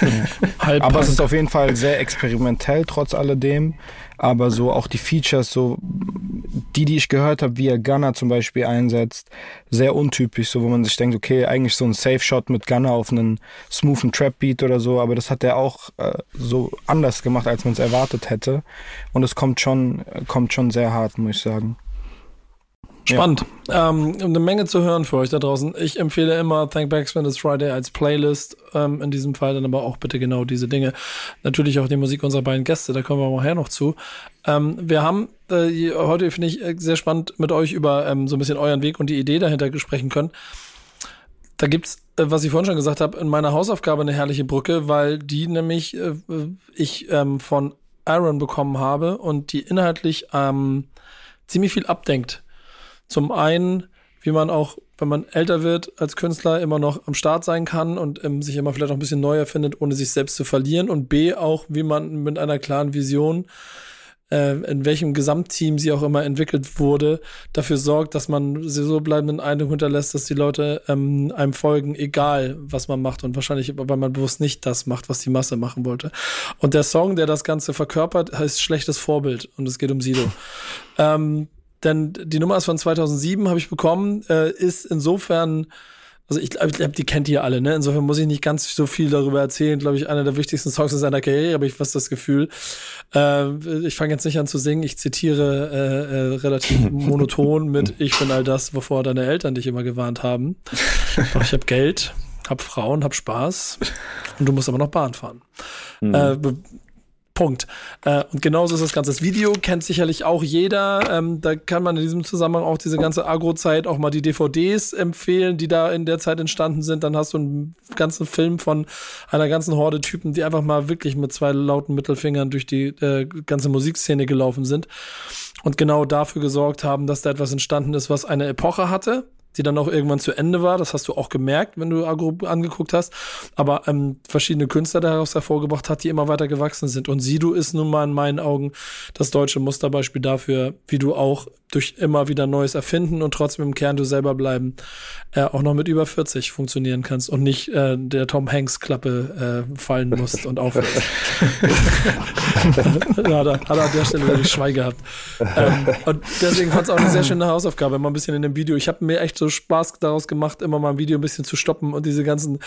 [SPEAKER 5] Ja. [LAUGHS] Aber es ist auf jeden Fall sehr experimentell, trotz alledem aber so auch die Features, so die, die ich gehört habe, wie er Gunner zum Beispiel einsetzt, sehr untypisch, so wo man sich denkt, okay, eigentlich so ein Safe-Shot mit Gunner auf einen smoothen Trap-Beat oder so, aber das hat er auch äh, so anders gemacht, als man es erwartet hätte. Und es kommt schon, kommt schon sehr hart, muss ich sagen.
[SPEAKER 3] Spannend. Ja. Ähm, eine Menge zu hören für euch da draußen. Ich empfehle immer Thank Backs When It's Friday als Playlist. Ähm, in diesem Fall dann aber auch bitte genau diese Dinge. Natürlich auch die Musik unserer beiden Gäste, da kommen wir nachher noch zu. Ähm, wir haben äh, heute, finde ich, äh, sehr spannend mit euch über ähm, so ein bisschen euren Weg und die Idee dahinter sprechen können. Da gibt's, äh, was ich vorhin schon gesagt habe, in meiner Hausaufgabe eine herrliche Brücke, weil die nämlich äh, ich ähm, von Aaron bekommen habe und die inhaltlich ähm, ziemlich viel abdenkt zum einen, wie man auch, wenn man älter wird als Künstler, immer noch am Start sein kann und ähm, sich immer vielleicht auch ein bisschen neu erfindet, ohne sich selbst zu verlieren. Und B, auch, wie man mit einer klaren Vision, äh, in welchem Gesamtteam sie auch immer entwickelt wurde, dafür sorgt, dass man so bleibenden Eindruck hinterlässt, dass die Leute ähm, einem folgen, egal was man macht und wahrscheinlich, weil man bewusst nicht das macht, was die Masse machen wollte. Und der Song, der das Ganze verkörpert, heißt Schlechtes Vorbild und es geht um Sido. ähm, denn die Nummer ist von 2007, habe ich bekommen, äh, ist insofern, also ich, glaube, die kennt ihr alle, ne? Insofern muss ich nicht ganz so viel darüber erzählen. Glaube ich, einer der wichtigsten Songs in seiner Karriere, habe ich fast das Gefühl. Äh, ich fange jetzt nicht an zu singen, ich zitiere äh, äh, relativ [LAUGHS] monoton mit Ich bin all das, wovor deine Eltern dich immer gewarnt haben. Doch ich habe Geld, hab Frauen, hab Spaß und du musst aber noch Bahn fahren. Mhm. Punkt. Äh, und genauso ist das Ganze. Das Video kennt sicherlich auch jeder. Ähm, da kann man in diesem Zusammenhang auch diese ganze Agro-Zeit auch mal die DVDs empfehlen, die da in der Zeit entstanden sind. Dann hast du einen ganzen Film von einer ganzen Horde Typen, die einfach mal wirklich mit zwei lauten Mittelfingern durch die äh, ganze Musikszene gelaufen sind und genau dafür gesorgt haben, dass da etwas entstanden ist, was eine Epoche hatte die dann auch irgendwann zu Ende war. Das hast du auch gemerkt, wenn du Agro angeguckt hast. Aber ähm, verschiedene Künstler daraus hervorgebracht hat, die immer weiter gewachsen sind. Und Sido ist nun mal in meinen Augen das deutsche Musterbeispiel dafür, wie du auch durch immer wieder Neues erfinden und trotzdem im Kern du selber bleiben, äh, auch noch mit über 40 funktionieren kannst und nicht äh, der Tom Hanks Klappe äh, fallen musst und aufhörst. [LAUGHS] ja, hat, er, hat er an der Stelle wirklich Schweig gehabt. Ähm, und deswegen fand es auch eine sehr schöne Hausaufgabe, mal ein bisschen in dem Video. Ich habe mir echt so Spaß daraus gemacht, immer mal ein Video ein bisschen zu stoppen und diese ganzen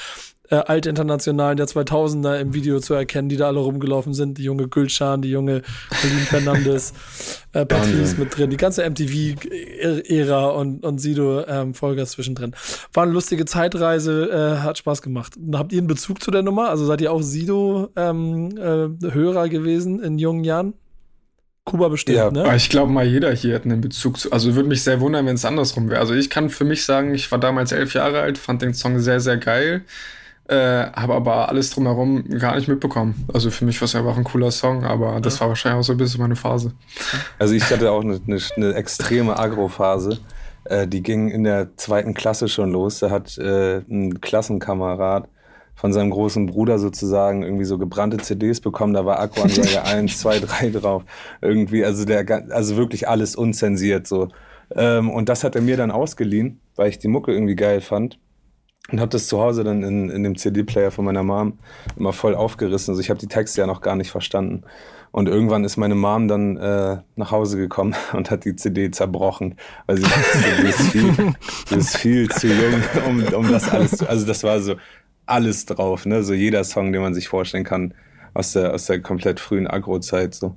[SPEAKER 3] äh, Altinternationalen der 2000er im Video zu erkennen, die da alle rumgelaufen sind. Die junge Gülschan, die junge Pauline Fernandes, [LAUGHS] äh, Patrice mit drin, die ganze MTV-Ära und, und Sido ähm, Folger zwischendrin. War eine lustige Zeitreise, äh, hat Spaß gemacht. Habt ihr einen Bezug zu der Nummer? Also seid ihr auch Sido-Hörer ähm, äh, gewesen in jungen Jahren? Kuba bestimmt, ja, ne?
[SPEAKER 4] Ich glaube mal, jeder hier hat einen Bezug zu. Also würde mich sehr wundern, wenn es andersrum wäre. Also ich kann für mich sagen, ich war damals elf Jahre alt, fand den Song sehr, sehr geil. Äh, habe aber alles drumherum gar nicht mitbekommen. Also für mich war es einfach ein cooler Song, aber das war wahrscheinlich auch so ein bisschen meine Phase.
[SPEAKER 6] Also ich hatte auch eine, eine, eine extreme Agro-Phase. Äh, die ging in der zweiten Klasse schon los. Da hat äh, ein Klassenkamerad von seinem großen Bruder sozusagen irgendwie so gebrannte CDs bekommen. Da war Akkuansage 1, 2, 3 drauf. Irgendwie, also der, also wirklich alles unzensiert so. Ähm, und das hat er mir dann ausgeliehen, weil ich die Mucke irgendwie geil fand und habe das zu Hause dann in, in dem CD-Player von meiner Mom immer voll aufgerissen. Also ich habe die Texte ja noch gar nicht verstanden. Und irgendwann ist meine Mom dann äh, nach Hause gekommen [LAUGHS] und hat die CD zerbrochen, weil sie dachte, die ist viel, die ist viel zu jung, um, um das alles zu. Also das war so alles drauf, ne? So jeder Song, den man sich vorstellen kann aus der, aus der komplett frühen Agro-Zeit. So.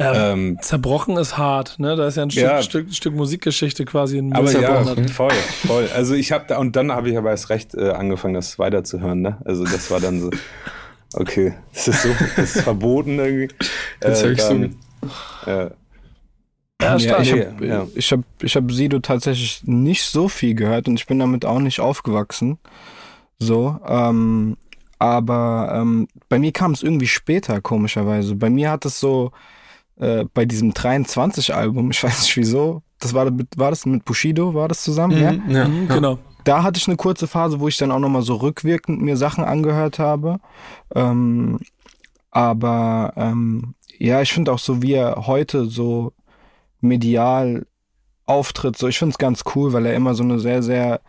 [SPEAKER 3] Ja, ähm, zerbrochen ist hart, ne? Da ist ja ein Stück, ja, Stück, Stück Musikgeschichte quasi in
[SPEAKER 6] Aber ja, voll, voll. Also ich habe da und dann habe ich aber erst recht äh, angefangen, das weiterzuhören, ne? Also das war dann so, okay, das ist so, das ist verboten irgendwie. Jetzt äh, dann,
[SPEAKER 5] äh, ja, ja, ich habe ja. ich hab, ich hab Sido tatsächlich nicht so viel gehört und ich bin damit auch nicht aufgewachsen. So, ähm, aber ähm, bei mir kam es irgendwie später, komischerweise. Bei mir hat es so, äh, bei diesem 23-Album, [LAUGHS] ich weiß nicht wieso, das war, war das mit Bushido, war das zusammen?
[SPEAKER 3] Mhm, ja, ja, mhm, genau.
[SPEAKER 5] Da hatte ich eine kurze Phase, wo ich dann auch nochmal so rückwirkend mir Sachen angehört habe. Ähm, aber ähm, ja, ich finde auch so, wie er heute so medial auftritt, so ich finde es ganz cool, weil er immer so eine sehr, sehr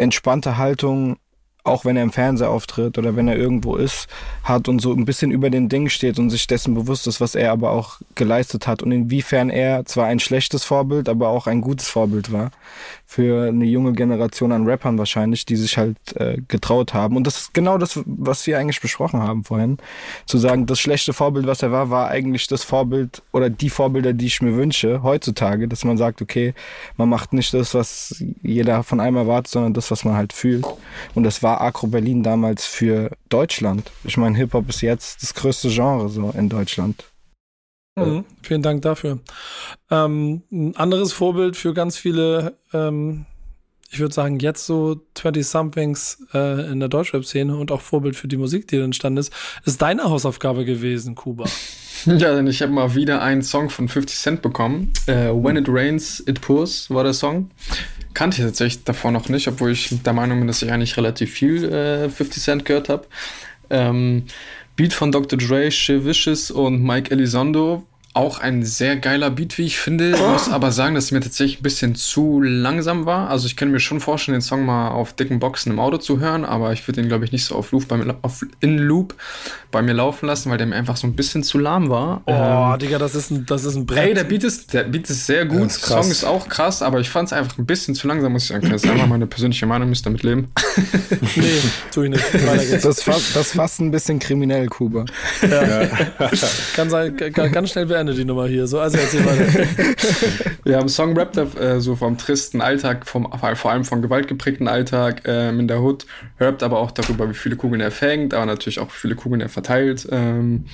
[SPEAKER 5] entspannte Haltung auch wenn er im Fernseher auftritt oder wenn er irgendwo ist, hat und so ein bisschen über den Ding steht und sich dessen bewusst ist, was er aber auch geleistet hat und inwiefern er zwar ein schlechtes Vorbild, aber auch ein gutes Vorbild war für eine junge Generation an Rappern wahrscheinlich, die sich halt äh, getraut haben. Und das ist genau das, was wir eigentlich besprochen haben vorhin. Zu sagen, das schlechte Vorbild, was er war, war eigentlich das Vorbild oder die Vorbilder, die ich mir wünsche heutzutage, dass man sagt, okay, man macht nicht das, was jeder von einem erwartet, sondern das, was man halt fühlt. Und das war war Agro Berlin damals für Deutschland? Ich meine, Hip-Hop ist jetzt das größte Genre so in Deutschland.
[SPEAKER 3] Mhm, vielen Dank dafür. Ähm, ein anderes Vorbild für ganz viele, ähm, ich würde sagen, jetzt so 20-somethings äh, in der Deutschrap-Szene und auch Vorbild für die Musik, die entstanden ist, ist deine Hausaufgabe gewesen, Kuba. [LAUGHS]
[SPEAKER 4] Ja, denn ich habe mal wieder einen Song von 50 Cent bekommen. Äh, When It Rains, It Pours war der Song. Kannte ich tatsächlich davor noch nicht, obwohl ich der Meinung bin, dass ich eigentlich relativ viel äh, 50 Cent gehört habe. Ähm, Beat von Dr. Dre, Shea Vicious und Mike Elizondo auch ein sehr geiler Beat, wie ich finde. Ich muss [CLEARS THROAT] aber sagen, dass es mir tatsächlich ein bisschen zu langsam war. Also ich könnte mir schon vorstellen, den Song mal auf dicken Boxen im Auto zu hören, aber ich würde den, glaube ich, nicht so auf Loop, bei mir, auf, in Loop bei mir laufen lassen, weil der mir einfach so ein bisschen zu lahm war.
[SPEAKER 3] Oh, ähm, Digga, das ist ein, das ist ein Brett.
[SPEAKER 4] Ey, der Beat ist, der Beat ist sehr gut. Ist der Song ist auch krass, aber ich fand es einfach ein bisschen zu langsam, muss ich sagen. Das ist einfach meine persönliche Meinung, müsst damit leben. [LAUGHS]
[SPEAKER 3] nee, tu ich nicht.
[SPEAKER 5] Das fasst, das fasst ein bisschen kriminell, Kuba.
[SPEAKER 3] Ja. ja. Kann sein, ganz schnell beendet die Nummer hier. So, also erzähl weiter. [LAUGHS]
[SPEAKER 4] Wir haben Song rappt äh, so vom tristen Alltag, vom, vor allem vom gewaltgeprägten Alltag ähm, in der Hood, rappt aber auch darüber, wie viele Kugeln er fängt, aber natürlich auch, wie viele Kugeln er verteilt. Ähm,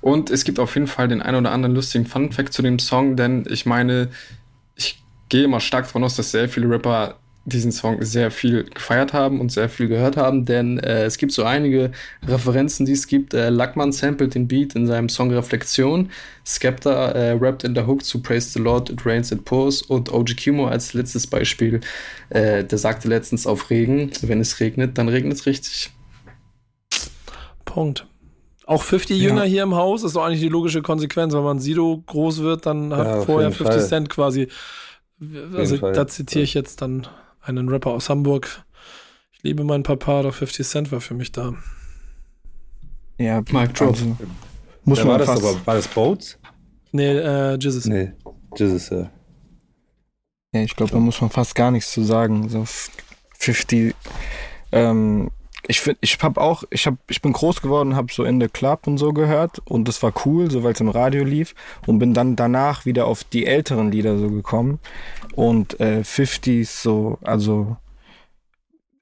[SPEAKER 4] und es gibt auf jeden Fall den ein oder anderen lustigen Fun-Fact zu dem Song, denn ich meine, ich gehe immer stark davon aus, dass sehr viele Rapper diesen Song sehr viel gefeiert haben und sehr viel gehört haben, denn äh, es gibt so einige Referenzen, die es gibt. Äh, Lackmann samplet den Beat in seinem Song Reflexion, Skepta äh, rappt in der Hook zu Praise the Lord, It Rains, It Pours und OG Kimo als letztes Beispiel, äh, der sagte letztens auf Regen, wenn es regnet, dann regnet es richtig.
[SPEAKER 3] Punkt. Auch 50 ja. Jünger hier im Haus ist doch eigentlich die logische Konsequenz. Wenn man Sido groß wird, dann hat ja, vorher 50 Fall. Cent quasi. Also da zitiere ich jetzt dann einen Rapper aus Hamburg. Ich liebe meinen Papa, doch 50 Cent war für mich da.
[SPEAKER 5] Ja, Mike Drop. Also,
[SPEAKER 6] muss man war, das, aber, war das Boats?
[SPEAKER 3] Nee, äh, Jizzes.
[SPEAKER 6] Nee, Jizzes, ja.
[SPEAKER 5] Ja, ich glaube, da muss man fast gar nichts zu sagen. So 50, ähm, ich finde, ich habe auch, ich habe, ich bin groß geworden, habe so in the Club und so gehört und das war cool, so weil es im Radio lief und bin dann danach wieder auf die älteren Lieder so gekommen und äh, 50s so, also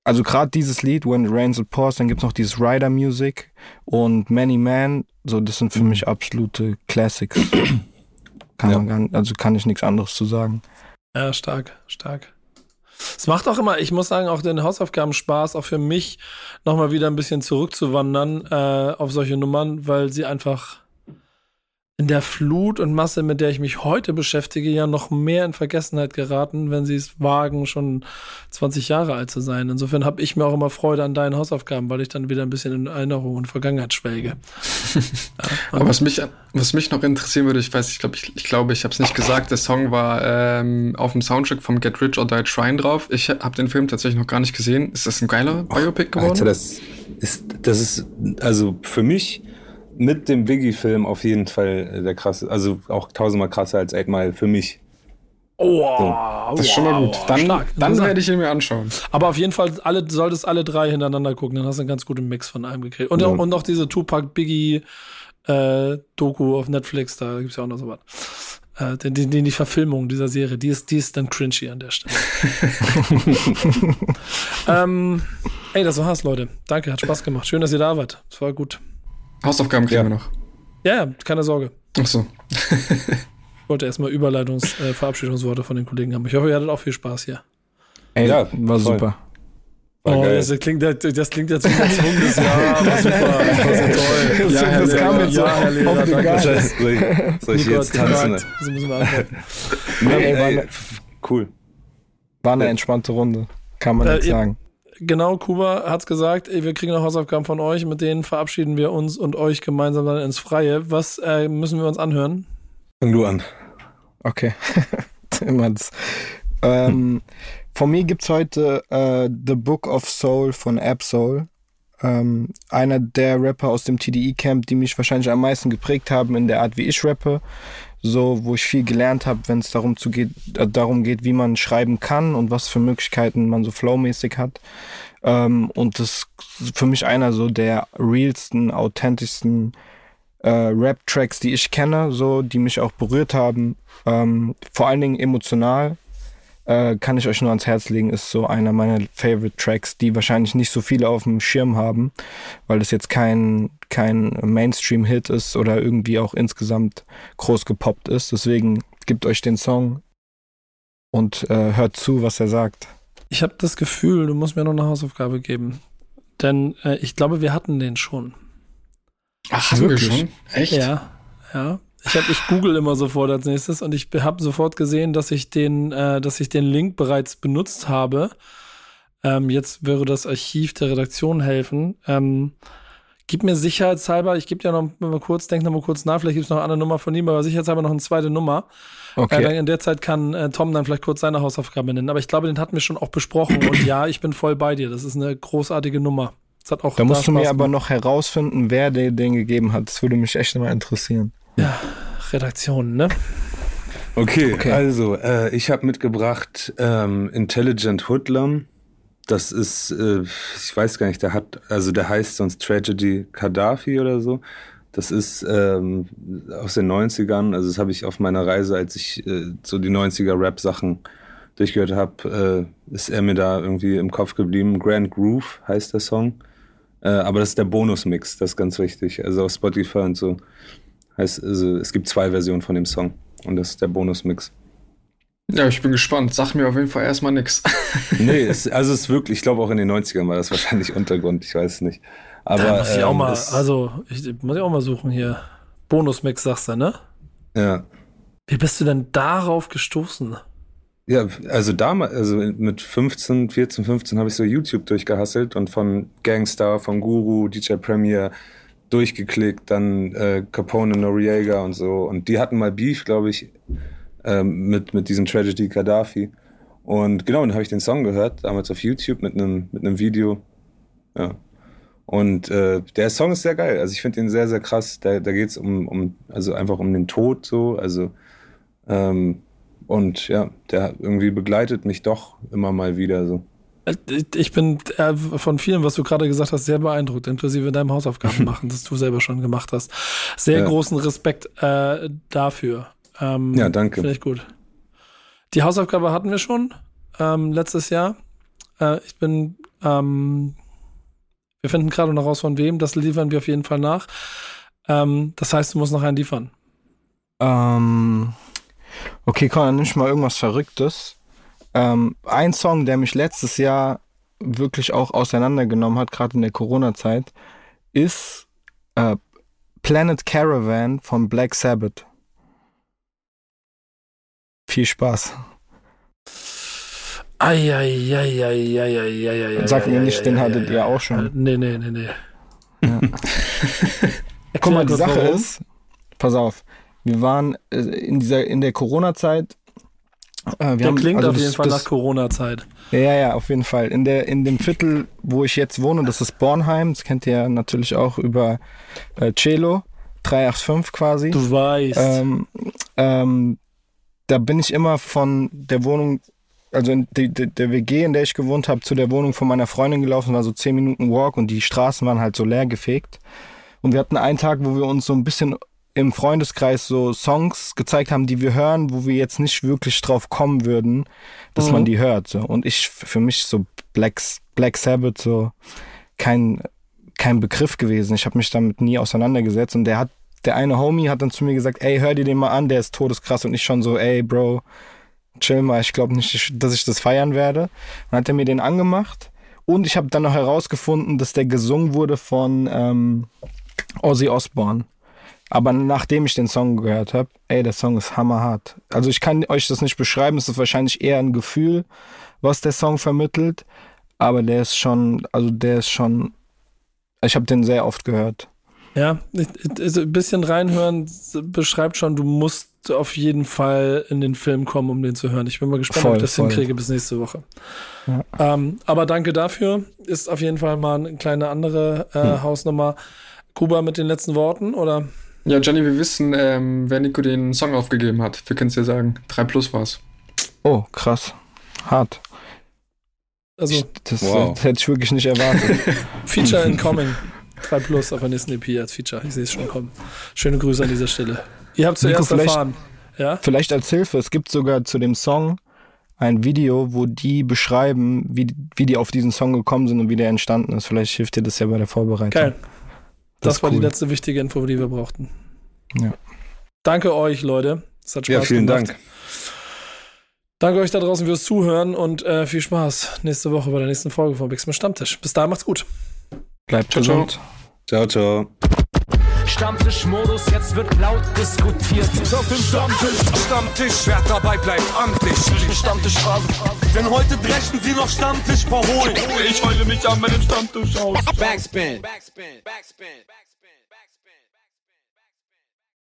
[SPEAKER 5] also gerade dieses Lied When It Rains It Pours, dann gibt's noch dieses Rider Music und Many Man, so das sind für mich absolute Classics. [CLEARS THROAT] kann ja. man gar nicht, also kann ich nichts anderes zu sagen.
[SPEAKER 3] Ja, stark, stark. Es macht auch immer, ich muss sagen, auch den Hausaufgaben Spaß, auch für mich nochmal wieder ein bisschen zurückzuwandern äh, auf solche Nummern, weil sie einfach in der Flut und Masse, mit der ich mich heute beschäftige, ja noch mehr in Vergessenheit geraten, wenn sie es wagen, schon 20 Jahre alt zu sein. Insofern habe ich mir auch immer Freude an deinen Hausaufgaben, weil ich dann wieder ein bisschen in Erinnerung und Vergangenheit schwelge. ja, [LAUGHS]
[SPEAKER 4] Aber was mich, was mich noch interessieren würde, ich weiß, ich glaube, ich, ich, glaube, ich habe es nicht gesagt, der Song war ähm, auf dem Soundtrack vom Get Rich or Die Trying drauf. Ich habe den Film tatsächlich noch gar nicht gesehen. Ist das ein geiler Biopic geworden? Alter,
[SPEAKER 6] das ist, das ist, also für mich mit dem Biggie-Film auf jeden Fall äh, der krasse, also auch tausendmal krasser als Eight Mile für mich.
[SPEAKER 4] Oh, so. das ist schon mal gut. Dann, dann werde ich ihn mir anschauen.
[SPEAKER 3] Aber auf jeden Fall, alle, solltest alle drei hintereinander gucken, dann hast du einen ganz guten Mix von allem gekriegt. Und, ja. und noch diese Tupac Biggie äh, Doku auf Netflix, da gibt es ja auch noch so was. Äh, die, die, die Verfilmung dieser Serie, die ist, die ist dann cringy an der Stelle. [LAUGHS] ähm, ey, das war's, Leute. Danke, hat Spaß gemacht. Schön, dass ihr da wart. Es war gut.
[SPEAKER 4] Hausaufgaben kriegen ja. wir noch.
[SPEAKER 3] Ja, ja, keine Sorge.
[SPEAKER 4] Ach so.
[SPEAKER 3] ich wollte erstmal Überleitungs-, äh, Verabschiedungsworte von den Kollegen haben. Ich hoffe, ihr hattet auch viel Spaß hier.
[SPEAKER 5] Ey, ja, war voll. super.
[SPEAKER 3] War oh, das klingt, das klingt jetzt wie gezwungen. [LAUGHS] ja, war super. Das war so toll.
[SPEAKER 5] Ja, Herr das [LAUGHS] Lehrer. kam jetzt ja, Herr Lehrer, danke.
[SPEAKER 6] Soll ich, soll ich jetzt tanzen? Das müssen wir antworten.
[SPEAKER 5] nee, ey, ey, cool. War eine entspannte Runde. Kann man äh, nicht sagen
[SPEAKER 3] genau, Kuba hat's gesagt, ey, wir kriegen noch Hausaufgaben von euch, mit denen verabschieden wir uns und euch gemeinsam dann ins Freie. Was äh, müssen wir uns anhören?
[SPEAKER 6] Fang du an.
[SPEAKER 5] Okay. [LAUGHS] Immer das. Ähm, von mir gibt's heute äh, The Book of Soul von Absol. Ähm, einer der Rapper aus dem TDE-Camp, die mich wahrscheinlich am meisten geprägt haben in der Art, wie ich rappe so, wo ich viel gelernt habe, wenn es darum, zu geht, äh, darum geht, wie man schreiben kann und was für Möglichkeiten man so flowmäßig hat. Ähm, und das ist für mich einer so der realsten, authentischsten äh, Rap-Tracks, die ich kenne, so, die mich auch berührt haben. Ähm, vor allen Dingen emotional äh, kann ich euch nur ans Herz legen, ist so einer meiner Favorite Tracks, die wahrscheinlich nicht so viele auf dem Schirm haben, weil das jetzt kein, kein Mainstream-Hit ist oder irgendwie auch insgesamt groß gepoppt ist. Deswegen gebt euch den Song und äh, hört zu, was er sagt.
[SPEAKER 3] Ich habe das Gefühl, du musst mir noch eine Hausaufgabe geben. Denn äh, ich glaube, wir hatten den schon.
[SPEAKER 4] Ach, Wirklich? wir schon?
[SPEAKER 3] Echt? Ja, ja. Ich habe ich google immer sofort als nächstes und ich habe sofort gesehen, dass ich den, äh, dass ich den Link bereits benutzt habe. Ähm, jetzt würde das Archiv der Redaktion helfen. Ähm, gib mir sicherheitshalber, ich gebe dir noch mal kurz, denk noch mal kurz nach, vielleicht gibt es noch eine andere Nummer von ihm, aber sicherheitshalber noch eine zweite Nummer. Okay. Äh, in der Zeit kann äh, Tom dann vielleicht kurz seine Hausaufgabe nennen. Aber ich glaube, den hatten wir schon auch besprochen. Und ja, ich bin voll bei dir. Das ist eine großartige Nummer. Das
[SPEAKER 5] hat auch da musst du mir aber noch herausfinden, wer den, den gegeben hat. Das würde mich echt immer interessieren.
[SPEAKER 3] Ja, Redaktion, ne?
[SPEAKER 6] Okay, okay. also äh, ich habe mitgebracht ähm, Intelligent Hoodlum. Das ist, äh, ich weiß gar nicht, der hat, also der heißt sonst Tragedy Gaddafi oder so. Das ist ähm, aus den 90ern, also das habe ich auf meiner Reise, als ich äh, so die 90er Rap-Sachen durchgehört habe, äh, ist er mir da irgendwie im Kopf geblieben. Grand Groove heißt der Song. Äh, aber das ist der Bonus-Mix, das ist ganz wichtig. Also auf Spotify und so Heißt, also, es gibt zwei Versionen von dem Song und das ist der Bonusmix.
[SPEAKER 4] Ja, ich bin gespannt. Sag mir auf jeden Fall erstmal nichts. [LAUGHS]
[SPEAKER 6] nee, es, [LAUGHS] also es ist wirklich, ich glaube auch in den 90ern war das wahrscheinlich Untergrund, ich weiß es nicht. Aber da
[SPEAKER 3] muss ich auch ähm, mal, also ich muss ich auch mal suchen hier. Bonusmix sagst du, ne?
[SPEAKER 6] Ja.
[SPEAKER 3] Wie bist du denn darauf gestoßen?
[SPEAKER 6] Ja, also damals, also mit 15, 14, 15 habe ich so YouTube durchgehasselt und von Gangstar, von Guru, DJ Premier, durchgeklickt, dann äh, Capone Noriega und so. Und die hatten mal Beef, glaube ich, äh, mit, mit diesem Tragedy Gaddafi. Und genau, dann habe ich den Song gehört, damals auf YouTube mit einem mit einem Video. Ja. Und äh, der Song ist sehr geil. Also ich finde den sehr, sehr krass. Da, da geht es um, um, also einfach um den Tod so. Also ähm, und ja, der irgendwie begleitet mich doch immer mal wieder so.
[SPEAKER 3] Äh, ich bin äh, von vielen, was du gerade gesagt hast, sehr beeindruckt, inklusive deinem Hausaufgaben [LAUGHS] machen, das du selber schon gemacht hast. Sehr ja. großen Respekt äh, dafür.
[SPEAKER 6] Ähm, ja, danke.
[SPEAKER 3] Finde ich gut. Die Hausaufgabe hatten wir schon ähm, letztes Jahr. Äh, ich bin, ähm, wir finden gerade noch raus von wem, das liefern wir auf jeden Fall nach. Ähm, das heißt, du musst noch einen liefern.
[SPEAKER 5] Ähm, okay, komm, dann nimm ich mal irgendwas Verrücktes. Ähm, ein Song, der mich letztes Jahr wirklich auch auseinandergenommen hat, gerade in der Corona-Zeit, ist äh, Planet Caravan von Black Sabbath. Viel Spaß.
[SPEAKER 3] Eieieiei.
[SPEAKER 5] Sag mir nicht, den hattet ihr auch schon.
[SPEAKER 3] Nee, nee, nee, nee. Ja. [LAUGHS]
[SPEAKER 5] Guck mal, die Sache warum? ist, pass auf, wir waren äh, in dieser, in der Corona-Zeit.
[SPEAKER 3] Äh, der haben, klingt also auf das, jeden Fall das, nach Corona-Zeit.
[SPEAKER 5] Ja, ja, auf jeden Fall. In, der, in dem Viertel, wo ich jetzt wohne, das ist Bornheim, das kennt ihr natürlich auch über äh, Celo, 385 quasi.
[SPEAKER 3] Du weißt.
[SPEAKER 5] Ähm, ähm, da bin ich immer von der Wohnung, also die, die, der WG, in der ich gewohnt habe, zu der Wohnung von meiner Freundin gelaufen, war so 10 Minuten Walk und die Straßen waren halt so leer gefegt. Und wir hatten einen Tag, wo wir uns so ein bisschen im Freundeskreis so Songs gezeigt haben, die wir hören, wo wir jetzt nicht wirklich drauf kommen würden, dass mhm. man die hört. So. Und ich, für mich so Black, Black Sabbath so kein, kein Begriff gewesen. Ich habe mich damit nie auseinandergesetzt. Und der hat, der eine Homie hat dann zu mir gesagt, ey, hör dir den mal an, der ist todeskrass. Und ich schon so, ey, Bro, chill mal, ich glaube nicht, dass ich das feiern werde. Dann hat er mir den angemacht. Und ich habe dann noch herausgefunden, dass der gesungen wurde von ähm, Ozzy Osbourne. Aber nachdem ich den Song gehört habe, ey, der Song ist hammerhart. Also ich kann euch das nicht beschreiben, es ist wahrscheinlich eher ein Gefühl, was der Song vermittelt. Aber der ist schon, also der ist schon, ich habe den sehr oft gehört.
[SPEAKER 3] Ja, ein bisschen reinhören beschreibt schon, du musst auf jeden Fall in den Film kommen, um den zu hören. Ich bin mal gespannt, voll, ob ich das voll. hinkriege bis nächste Woche. Ja. Ähm, aber danke dafür. Ist auf jeden Fall mal eine kleine andere äh, hm. Hausnummer. Kuba mit den letzten Worten, oder?
[SPEAKER 4] Ja, Johnny, wir wissen, ähm, wer Nico den Song aufgegeben hat. Wir können es ja sagen. 3 plus war's.
[SPEAKER 5] Oh, krass. Hart.
[SPEAKER 3] Also,
[SPEAKER 5] ich, das, wow. das, hätte ich wirklich nicht erwartet. [LAUGHS]
[SPEAKER 3] Feature incoming. 3 plus auf der nächsten EP als Feature. Ich sehe es schon kommen. Schöne Grüße an dieser Stelle. Ihr habt zuerst Nico, erfahren. Ja?
[SPEAKER 5] Vielleicht als Hilfe. Es gibt sogar zu dem Song ein Video, wo die beschreiben, wie, wie die auf diesen Song gekommen sind und wie der entstanden ist. Vielleicht hilft dir das ja bei der Vorbereitung.
[SPEAKER 3] Geil. Das, das war cool. die letzte wichtige Info, die wir brauchten.
[SPEAKER 5] Ja.
[SPEAKER 3] Danke euch, Leute. Es hat Spaß
[SPEAKER 6] ja, vielen
[SPEAKER 3] gemacht.
[SPEAKER 6] Dank.
[SPEAKER 3] Danke euch da draußen fürs Zuhören und äh, viel Spaß nächste Woche bei der nächsten Folge von Bixman Stammtisch. Bis dahin macht's gut.
[SPEAKER 5] Bleibt ciao, gesund.
[SPEAKER 6] Ciao, ciao.
[SPEAKER 1] Stammtischmodus, jetzt wird laut diskutiert.
[SPEAKER 2] Auf dem Stammtisch, Stammtisch, wer dabei bleibt, amtlich. Stammtischphase, denn heute brechen sie noch Stammtisch verholen. Ich heule mich an meinem Stammtisch aus.
[SPEAKER 1] Backspin. Backspin. Backspin. Backspin.